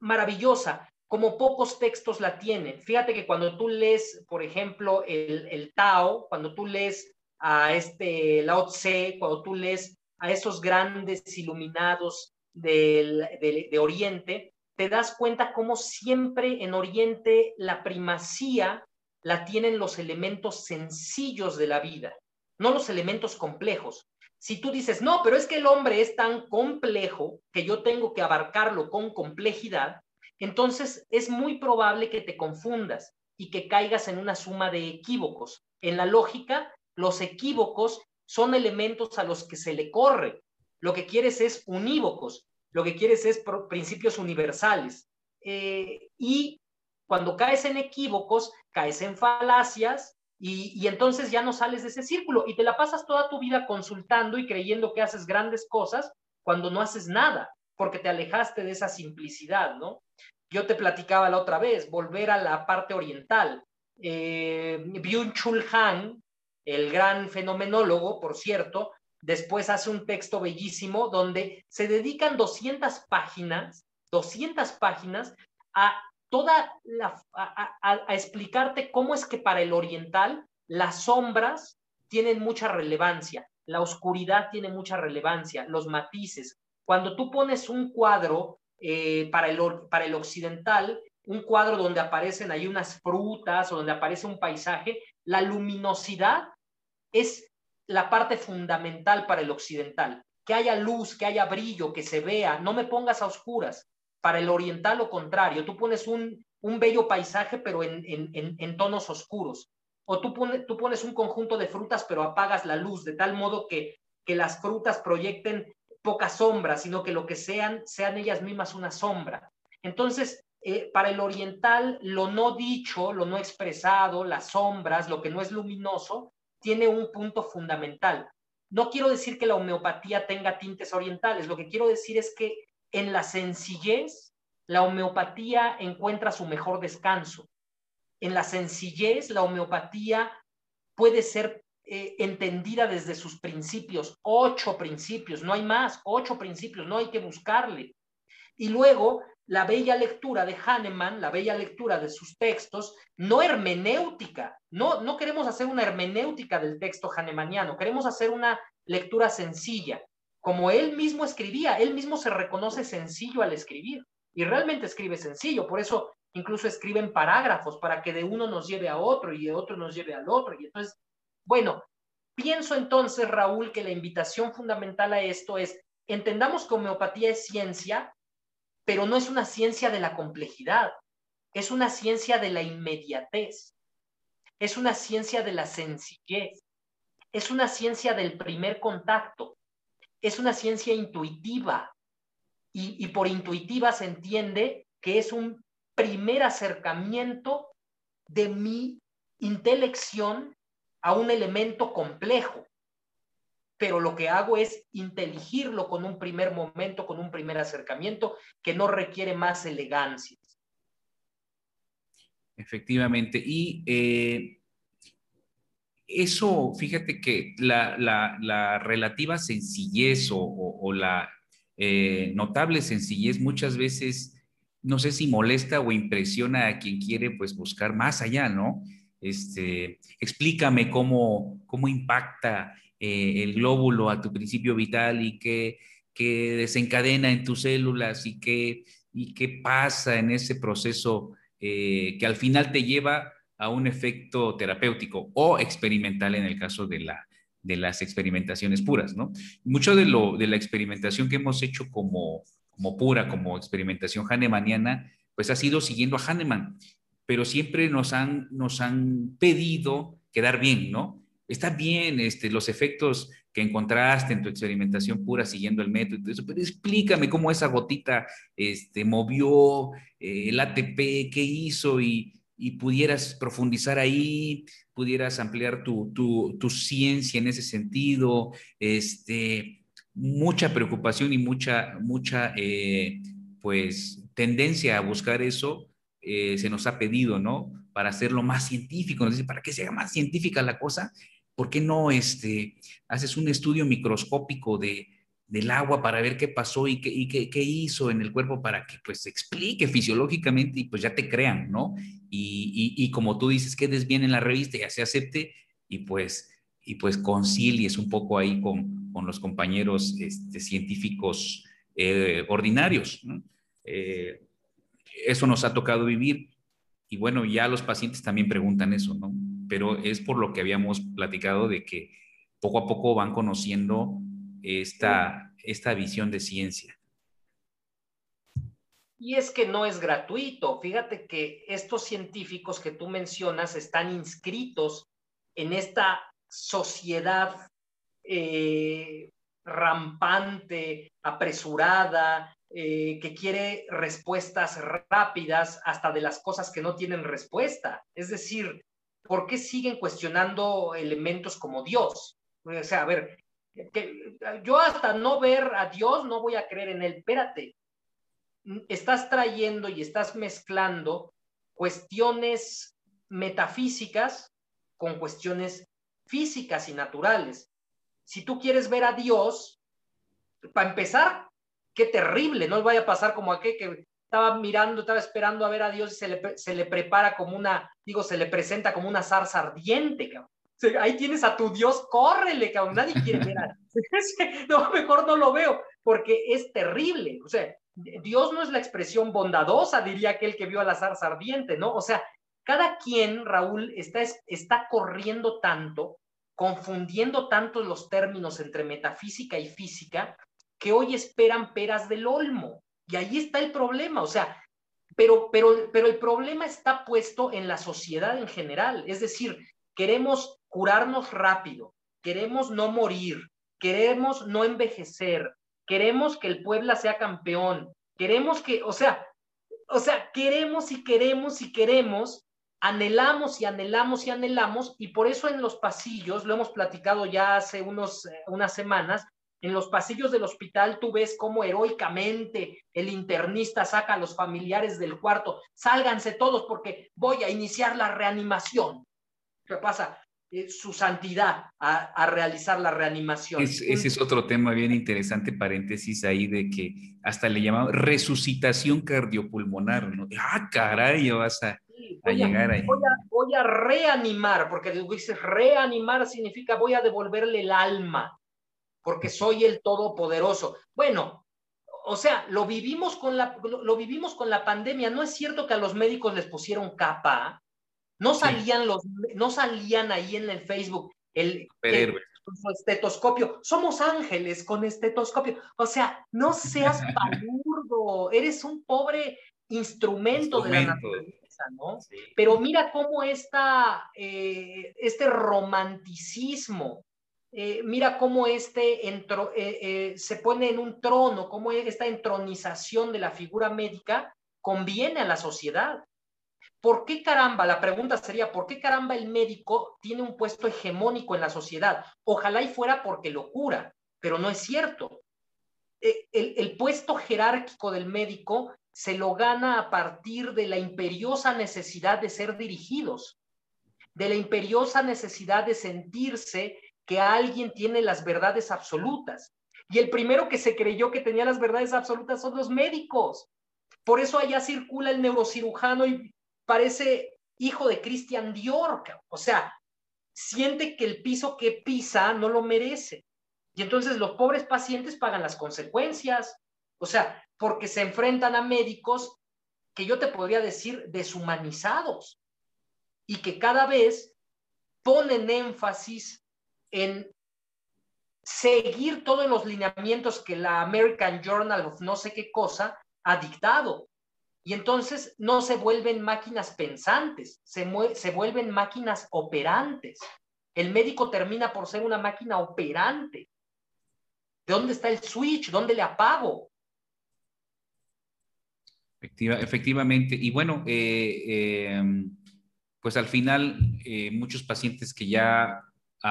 maravillosa, como pocos textos la tienen. Fíjate que cuando tú lees, por ejemplo, el, Tao, cuando tú lees a este Lao Tse, cuando tú lees a esos grandes iluminados de, de Oriente, te das cuenta cómo siempre en Oriente la primacía la tienen los elementos sencillos de la vida, no los elementos complejos. Si tú dices, no, pero es que el hombre es tan complejo que yo tengo que abarcarlo con complejidad, entonces es muy probable que te confundas y que caigas en una suma de equívocos. En la lógica, los equívocos son elementos a los que se le corre. Lo que quieres es unívocos, lo que quieres es principios universales. Eh, y cuando caes en equívocos, caes en falacias y, entonces ya no sales de ese círculo y te la pasas toda tu vida consultando y creyendo que haces grandes cosas cuando no haces nada, porque te alejaste de esa simplicidad, ¿no? Yo te platicaba la otra vez, volver a la parte oriental. Eh, Byung-Chul Han, el gran fenomenólogo, por cierto, después hace un texto bellísimo donde se dedican 200 páginas, 200 páginas a toda la, a, explicarte cómo es que para el oriental las sombras tienen mucha relevancia, la oscuridad tiene mucha relevancia, los matices. Cuando tú pones un cuadro eh, para, el, para el occidental, un cuadro donde aparecen ahí unas frutas o donde aparece un paisaje, la luminosidad es la parte fundamental para el occidental. Que haya luz, que haya brillo, que se vea, no me pongas a oscuras. Para el oriental lo contrario, tú pones un, un bello paisaje pero en, en, en, tonos oscuros. O tú, tú pones un conjunto de frutas pero apagas la luz de tal modo que, que las frutas proyecten poca sombra, sino que lo que sean, sean ellas mismas una sombra. Entonces, eh, para el oriental, lo no dicho, lo no expresado, las sombras, lo que no es luminoso, tiene un punto fundamental. No quiero decir que la homeopatía tenga tintes orientales, lo que quiero decir es que en la sencillez, la homeopatía encuentra su mejor descanso. En la sencillez, la homeopatía puede ser eh, entendida desde sus principios, ocho principios, no hay más, ocho principios, no hay que buscarle. Y luego la bella lectura de Hahnemann, la bella lectura de sus textos, no hermenéutica, no, no queremos hacer una hermenéutica del texto hahnemanniano, queremos hacer una lectura sencilla, como él mismo escribía, él mismo se reconoce sencillo al escribir y realmente escribe sencillo, por eso incluso escribe en parágrafos para que de uno nos lleve a otro y de otro nos lleve al otro. Y entonces, bueno, pienso entonces, Raúl, que la invitación fundamental a esto es, entendamos que homeopatía es ciencia, pero no es una ciencia de la complejidad, es una ciencia de la inmediatez, es una ciencia de la sencillez, es una ciencia del primer contacto, es una ciencia intuitiva y, y por intuitiva se entiende que es un primer acercamiento de mi intelección a un elemento complejo pero lo que hago es inteligirlo con un primer momento, con un primer acercamiento que no requiere más elegancia. Efectivamente. Y eh, eso, fíjate que la, relativa sencillez o, la eh, notable sencillez muchas veces, no sé si molesta o impresiona a quien quiere pues buscar más allá, ¿no? Este, explícame cómo, cómo impacta eh, el glóbulo a tu principio vital y qué, desencadena en tus células y qué, y qué pasa en ese proceso eh, que al final te lleva a un efecto terapéutico o experimental en el caso de, la, de las experimentaciones puras, ¿no? Mucho de, lo, de la experimentación que hemos hecho como, como pura, como experimentación hahnemanniana, pues ha sido siguiendo a Hahnemann, pero siempre nos han, nos han pedido quedar bien, ¿no? Está bien este, los efectos que encontraste en tu experimentación pura siguiendo el método, pero explícame cómo esa gotita este, movió eh, el ATP, qué hizo y, pudieras profundizar ahí, pudieras ampliar tu, ciencia en ese sentido, este, mucha preocupación y mucha, mucha eh, pues, tendencia a buscar eso eh, se nos ha pedido, ¿no? Para hacerlo más científico, nos dice, para que sea más científica la cosa, ¿por qué no este, haces un estudio microscópico de, del agua para ver qué pasó y qué, qué, hizo en el cuerpo para que pues explique fisiológicamente y pues ya te crean, ¿no? Y, y, como tú dices, quedes bien en la revista, ya se acepte y pues, y pues concilies un poco ahí con, con los compañeros este, científicos eh, ordinarios. Eh, eso nos ha tocado vivir y bueno, ya los pacientes también preguntan eso, ¿no? Pero es por lo que habíamos platicado de que poco a poco van conociendo esta, esta visión de ciencia. Y es que no es gratuito. Fíjate que estos científicos que tú mencionas están inscritos en esta sociedad eh, rampante, apresurada, eh, que quiere respuestas rápidas hasta de las cosas que no tienen respuesta. Es decir, ¿por qué siguen cuestionando elementos como Dios? O sea, a ver, que, yo hasta no ver a Dios no voy a creer en él. Espérate, estás trayendo y estás mezclando cuestiones metafísicas con cuestiones físicas y naturales. Si tú quieres ver a Dios, para empezar, qué terrible, no vaya a pasar como aquel que estaba mirando, estaba esperando a ver a Dios y se le, se le prepara como una, digo, se le presenta como una zarza ardiente, cabrón. ahí tienes a tu Dios, córrele, cabrón, nadie quiere ver a [laughs] [laughs] No, mejor no lo veo, porque es terrible. O sea, Dios no es la expresión bondadosa, diría aquel que vio a la zarza ardiente, ¿no? O sea, cada quien, Raúl, está, está corriendo tanto, confundiendo tanto los términos entre metafísica y física, que hoy esperan peras del olmo. Y ahí está el problema, o sea, pero, pero, pero el problema está puesto en la sociedad en general, es decir, queremos curarnos rápido, queremos no morir, queremos no envejecer, queremos que el Puebla sea campeón, queremos que, o sea, o sea, queremos y queremos y queremos, anhelamos y anhelamos y anhelamos, y por eso en los pasillos, lo hemos platicado ya hace unos, eh, unas semanas, en los pasillos del hospital tú ves cómo heroicamente el internista saca a los familiares del cuarto, sálganse todos porque voy a iniciar la reanimación. ¿Qué pasa? Eh, su santidad a, realizar la reanimación. ese es otro tema bien interesante, paréntesis ahí, de que hasta le llamamos resucitación cardiopulmonar, ¿no? Ah, caray, vas a, llegar ahí. Voy a, reanimar, porque dice reanimar significa voy a devolverle el alma, porque soy el todopoderoso. Bueno, o sea, lo vivimos con la, lo vivimos con la pandemia. No es cierto que a los médicos les pusieron capa, no salían los, no salían ahí en el Facebook el, estetoscopio. Somos ángeles con estetoscopio. O sea, no seas [laughs] palurdo, eres un pobre instrumento, de la naturaleza, ¿no? Pero mira cómo esta, eh, este romanticismo, eh, mira cómo este eh, se pone en un trono, cómo esta entronización de la figura médica conviene a la sociedad. ¿Por qué caramba? La pregunta sería, ¿por qué caramba el médico tiene un puesto hegemónico en la sociedad? Ojalá y fuera porque lo cura, pero no es cierto. E, el, puesto jerárquico del médico se lo gana a partir de la imperiosa necesidad de ser dirigidos, de la imperiosa necesidad de sentirse que alguien tiene las verdades absolutas. Y el primero que se creyó que tenía las verdades absolutas son los médicos. Por eso allá circula el neurocirujano y parece hijo de Christian Dior, o sea, siente que el piso que pisa no lo merece. Y entonces los pobres pacientes pagan las consecuencias, o sea, porque se enfrentan a médicos que yo te podría decir deshumanizados y que cada vez ponen énfasis en seguir todos los lineamientos que la American Journal of no sé qué cosa ha dictado. Y entonces no se vuelven máquinas pensantes, se, se vuelven máquinas operantes. El médico termina por ser una máquina operante. ¿De dónde está el switch? ¿Dónde le apago? efectivamente. Y bueno, eh, em, pues al final eh, muchos pacientes que ya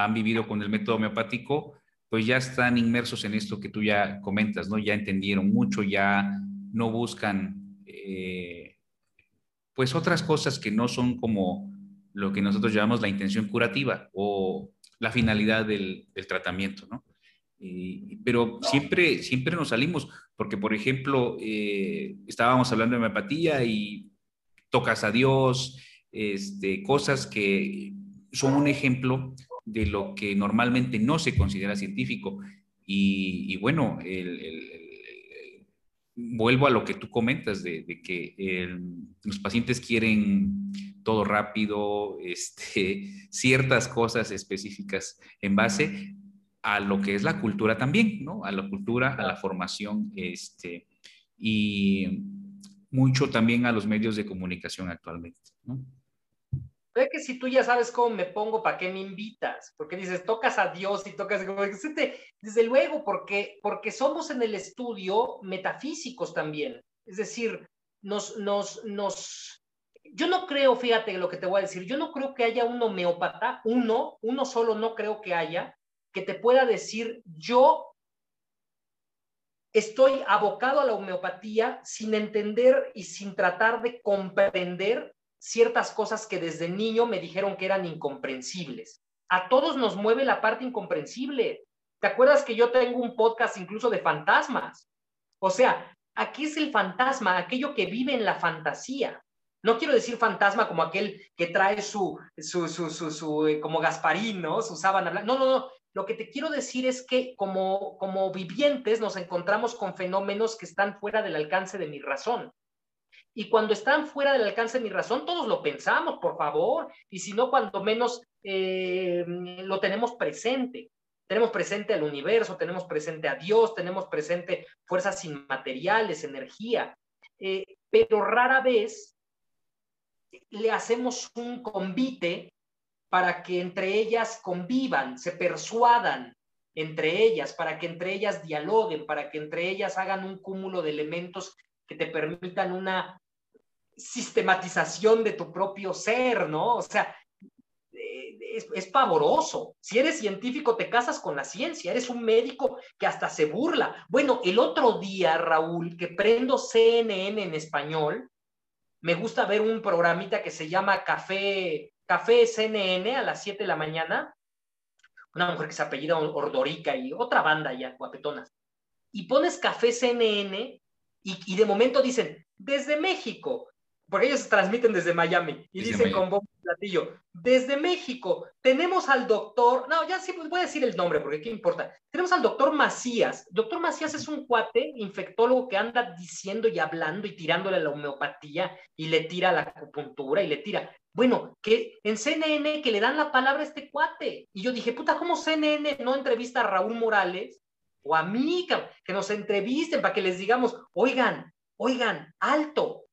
han vivido con el método homeopático, pues ya están inmersos en esto que tú ya comentas, ¿no? Ya entendieron mucho, ya no buscan eh, pues otras cosas que no son como lo que nosotros llamamos la intención curativa o la finalidad del, tratamiento, ¿no? pero siempre, siempre nos salimos, porque por ejemplo, eh, estábamos hablando de homeopatía y tocas a Dios, este, cosas que son un ejemplo de lo que normalmente no se considera científico. Y, bueno, el vuelvo a lo que tú comentas de, que los pacientes quieren todo rápido, este, [laughs] ciertas cosas específicas en base a lo que es la cultura también, ¿no? A la cultura, a la formación, este, y mucho también a los medios de comunicación actualmente, ¿no? Ve que si tú ya sabes cómo me pongo, ¿para qué me invitas? Porque dices, tocas a Dios y tocas... Desde luego, porque, porque somos en el estudio metafísicos también. Es decir, nos, nos, nos... Yo no creo, fíjate lo que te voy a decir, yo no creo que haya un homeópata, uno, uno solo no creo que haya, que te pueda decir, yo estoy abocado a la homeopatía sin entender y sin tratar de comprender ciertas cosas que desde niño me dijeron que eran incomprensibles. A todos nos mueve la parte incomprensible. ¿Te acuerdas que yo tengo un podcast incluso de fantasmas? O sea, aquí es el fantasma, aquello que vive en la fantasía. No quiero decir fantasma como aquel que trae su, su, su, su, eh, como Gasparín, ¿no? Su sábana No, no, no. Lo que te quiero decir es que como, como vivientes nos encontramos con fenómenos que están fuera del alcance de mi razón. Y cuando están fuera del alcance de mi razón, todos lo pensamos, por favor. Y si no, cuando menos eh, lo tenemos presente. Tenemos presente al universo, tenemos presente a Dios, tenemos presente fuerzas inmateriales, energía. Eh, pero rara vez le hacemos un convite para que entre ellas convivan, se persuadan entre ellas, para que entre ellas dialoguen, para que entre ellas hagan un cúmulo de elementos que te permitan una sistematización de tu propio ser, ¿no? O sea, eh, es, pavoroso. Si eres científico, te casas con la ciencia. Eres un médico que hasta se burla. Bueno, el otro día, Raúl, que prendo CNN en español, me gusta ver un programita que se llama Café, Café CNN a las 7 de la mañana. Una mujer que se apellida Ordorica y otra banda ya, guapetonas. Y pones Café CNN y, y de momento dicen, desde México, porque ellos se transmiten desde Miami y dicen con bombo platillo, desde México tenemos al doctor, no, ya sí voy a decir el nombre porque qué importa, tenemos al doctor Macías, doctor Macías es un cuate infectólogo que anda diciendo y hablando y tirándole a la homeopatía y le tira la acupuntura y le tira, bueno, que en CNN que le dan la palabra a este cuate, y yo dije, puta, ¿cómo CNN no entrevista a Raúl Morales o a mí, que nos entrevisten para que les digamos, oigan, oigan, alto,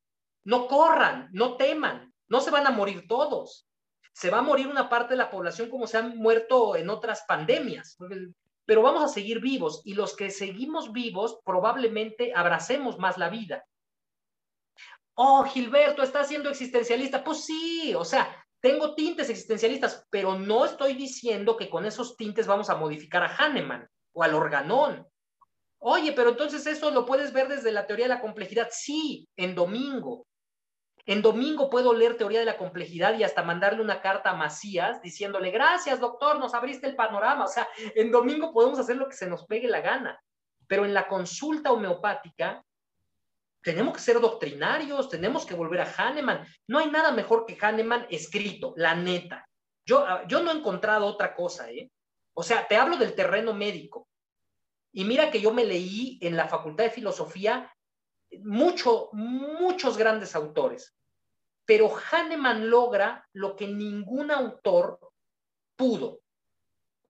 no corran, no teman, no se van a morir todos. Se va a morir una parte de la población como se han muerto en otras pandemias, pero vamos a seguir vivos y los que seguimos vivos probablemente abracemos más la vida. Oh, Gilberto, ¿estás siendo existencialista? Pues sí, o sea, tengo tintes existencialistas, pero no estoy diciendo que con esos tintes vamos a modificar a Hahnemann o al organón. Oye, pero entonces eso lo puedes ver desde la teoría de la complejidad. Sí, en domingo, en domingo puedo leer teoría de la complejidad y hasta mandarle una carta a Macías diciéndole, gracias doctor, nos abriste el panorama. O sea, en domingo podemos hacer lo que se nos pegue la gana. Pero en la consulta homeopática tenemos que ser doctrinarios, tenemos que volver a Hahnemann. No hay nada mejor que Hahnemann escrito, la neta. Yo, ah, yo no he encontrado otra cosa, ¿eh? O sea, te hablo del terreno médico. Y mira que yo me leí en la Facultad de Filosofía mucho, muchos grandes autores, pero Hahnemann logra lo que ningún autor pudo,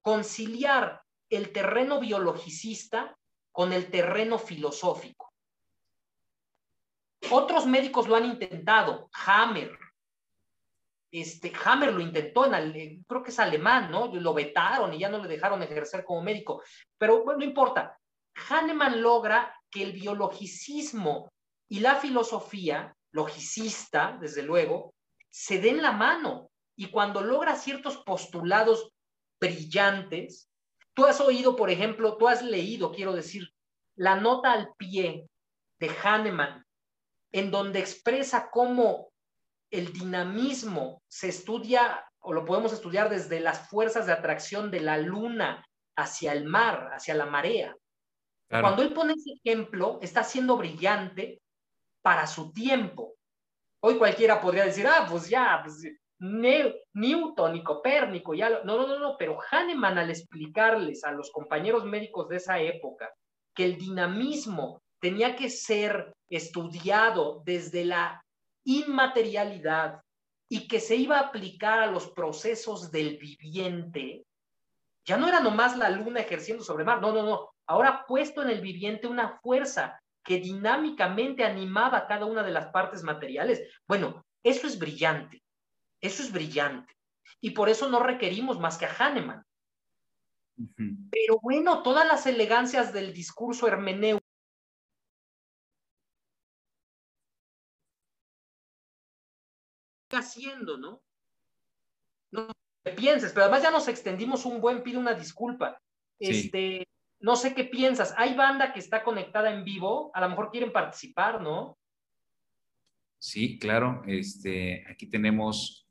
conciliar el terreno biologicista con el terreno filosófico. Otros médicos lo han intentado, Hammer. Este, Hammer lo intentó, en, creo que es alemán, ¿no? Lo vetaron y ya no le dejaron ejercer como médico. Pero bueno, no importa. Hahnemann logra que el biologicismo y la filosofía, logicista, desde luego, se den la mano. Y cuando logra ciertos postulados brillantes, tú has oído, por ejemplo, tú has leído, quiero decir, la nota al pie de Hahnemann, en donde expresa cómo el dinamismo se estudia o lo podemos estudiar desde las fuerzas de atracción de la luna hacia el mar, hacia la marea. Cuando él pone ese ejemplo, está siendo brillante para su tiempo. Hoy cualquiera podría decir, ah, pues ya, pues, Newton y Copérnico, ya. No, no, no, no, pero Hahnemann al explicarles a los compañeros médicos de esa época que el dinamismo tenía que ser estudiado desde la inmaterialidad y que se iba a aplicar a los procesos del viviente, ya no era nomás la luna ejerciendo sobre el mar, no, no, no. Ahora puesto en el viviente una fuerza que dinámicamente animaba cada una de las partes materiales. Bueno, eso es brillante, eso es brillante. Y por eso no requerimos más que a Hahnemann. Pero bueno, todas las elegancias del discurso hermenéutico haciendo, ¿no? No pienses, pero además ya nos extendimos un buen, pido una disculpa. Este, no sé qué piensas. Hay banda que está conectada en vivo, a lo mejor quieren participar, ¿no? Sí, claro. Este, aquí tenemos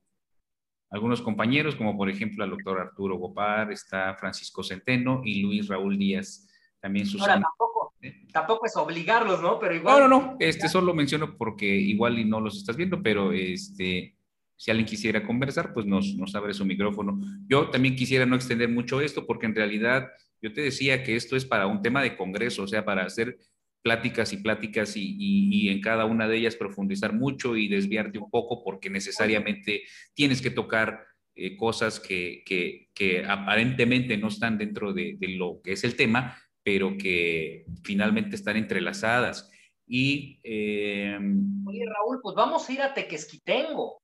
algunos compañeros, como por ejemplo el doctor Arturo Gopar, está Francisco Centeno y Luis Raúl Díaz. También Susana. Ahora, tampoco, tampoco es obligarlos, ¿no? Pero igual. No, no, no. Este solo menciono porque igual y no los estás viendo, pero este, si alguien quisiera conversar, pues nos, nos abre su micrófono. Yo también quisiera no extender mucho esto porque en realidad yo te decía que esto es para un tema de congreso, o sea, para hacer pláticas y pláticas y, en cada una de ellas profundizar mucho y desviarte un poco porque necesariamente tienes que tocar eh, cosas que, que, aparentemente no están dentro de, lo que es el tema, pero que finalmente están entrelazadas. Y, eh, Oye, Raúl, pues vamos a ir a Tequesquitengo.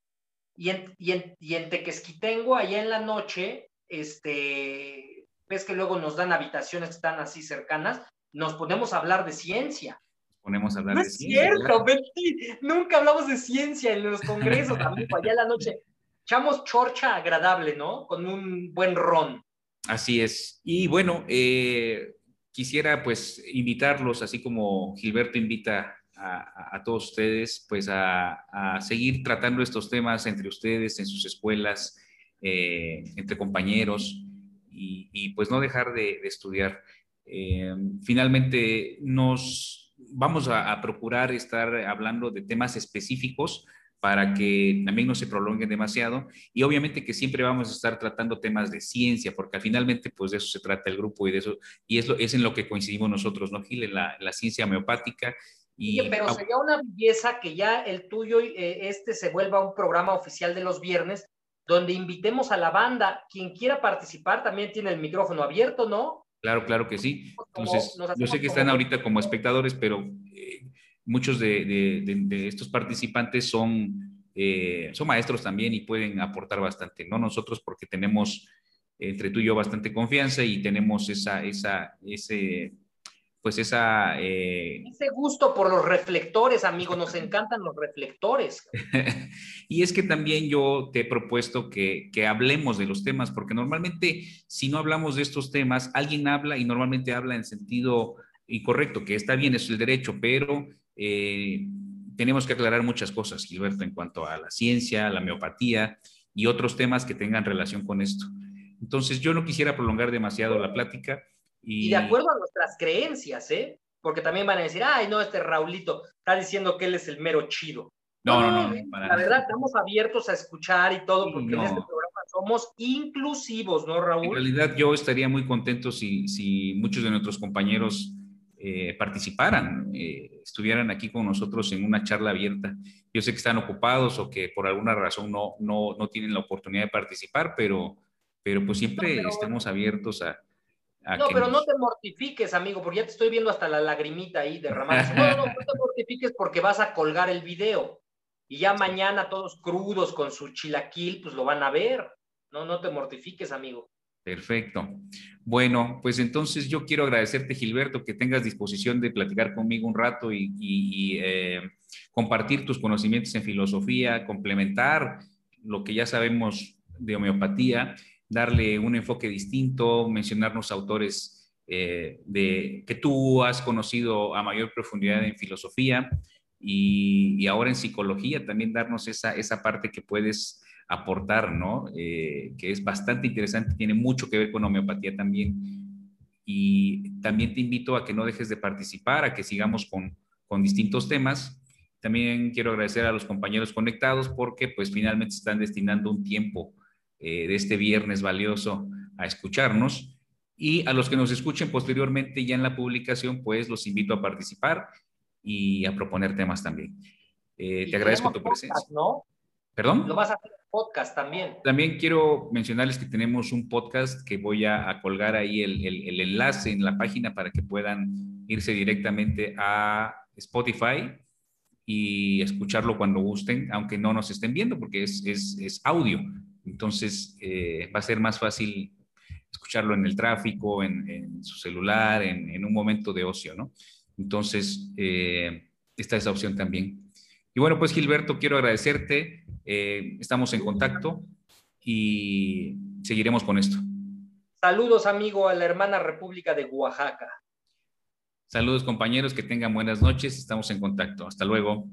Y en, y en, y en Tequesquitengo, allá en la noche, este, ves que luego nos dan habitaciones que están así cercanas, nos ponemos a hablar de ciencia. Ponemos a hablar no de es cierto, nunca hablamos de ciencia en los congresos, [laughs] amigo, allá en la noche. Echamos chorcha agradable, ¿no? Con un buen ron. Así es. Y bueno, eh, quisiera pues invitarlos, así como Gilberto invita a, todos ustedes, pues a, seguir tratando estos temas entre ustedes, en sus escuelas, eh, entre compañeros, y, pues no dejar de, estudiar. Eh, finalmente, nos vamos a, procurar estar hablando de temas específicos para que también no se prolonguen demasiado y obviamente que siempre vamos a estar tratando temas de ciencia porque finalmente pues de eso se trata el grupo y de eso y es, es en lo que coincidimos nosotros, ¿no, Gil? En la, la ciencia homeopática y, pero sería una belleza que ya el tuyo, eh, este se vuelva un programa oficial de los viernes donde invitemos a la banda. Quien quiera participar también tiene el micrófono abierto, ¿no? Claro, claro que sí. Entonces, yo sé que están ahorita como espectadores, pero eh, muchos de, estos participantes son, eh, son maestros también y pueden aportar bastante, ¿no? Nosotros porque tenemos entre tú y yo bastante confianza y tenemos esa, esa, ese, pues esa... Eh, Ese gusto por los reflectores, amigo, nos encantan los reflectores. [laughs] y es que también yo te he propuesto que, que, hablemos de los temas, porque normalmente si no hablamos de estos temas, alguien habla y normalmente habla en sentido incorrecto, que está bien, es el derecho, pero eh, tenemos que aclarar muchas cosas, Gilberto, en cuanto a la ciencia, la homeopatía y otros temas que tengan relación con esto. Entonces, yo no quisiera prolongar demasiado la plática. Y, de acuerdo a nuestras creencias, ¿eh? Porque también van a decir, ay, no, este Raulito está diciendo que él es el mero chido. No, no, no. la verdad, estamos abiertos a escuchar y todo, porque en este programa somos inclusivos, ¿no, Raúl? En realidad, yo estaría muy contento si, si muchos de nuestros compañeros eh, participaran, eh, estuvieran aquí con nosotros en una charla abierta. Yo sé que están ocupados o que por alguna razón no, no, no tienen la oportunidad de participar, pero, pero pues siempre estamos abiertos a, no, pero no te mortifiques, amigo, porque ya te estoy viendo hasta la lagrimita ahí derramada. No, no, no te mortifiques porque vas a colgar el video. Y ya mañana todos crudos con su chilaquil, pues lo van a ver. No, no te mortifiques, amigo. Perfecto. Bueno, pues entonces yo quiero agradecerte, Gilberto, que tengas disposición de platicar conmigo un rato y, eh, compartir tus conocimientos en filosofía, complementar lo que ya sabemos de homeopatía darle un enfoque distinto, mencionarnos autores eh, de, que tú has conocido a mayor profundidad en filosofía y, ahora en psicología, también darnos esa, esa parte que puedes aportar, ¿no? Eh, que es bastante interesante, tiene mucho que ver con homeopatía también. Y también te invito a que no dejes de participar, a que sigamos con, con distintos temas. También quiero agradecer a los compañeros conectados porque pues finalmente están destinando un tiempo eh, de este viernes valioso a escucharnos. Y a los que nos escuchen posteriormente ya en la publicación, pues los invito a participar y a proponer temas también. Eh, te agradezco tu presencia. ¿no? ¿Perdón? Lo vas a hacer podcast también. También quiero mencionarles que tenemos un podcast que voy a, colgar ahí el, el, enlace en la página para que puedan irse directamente a Spotify y escucharlo cuando gusten, aunque no nos estén viendo, porque es, es, es audio. Entonces eh, va a ser más fácil escucharlo en el tráfico, en, en su celular, en, en, un momento de ocio, ¿no? Entonces, eh, está esa opción también. Y bueno, pues Gilberto, quiero agradecerte. Eh, estamos en contacto y seguiremos con esto. Saludos, amigo, a la hermana República de Oaxaca. Saludos, compañeros, que tengan buenas noches. Estamos en contacto. Hasta luego.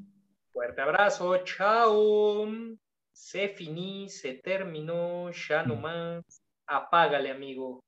Fuerte abrazo. Chao. Se finí, se terminó. Ya no más. Apágale, amigo.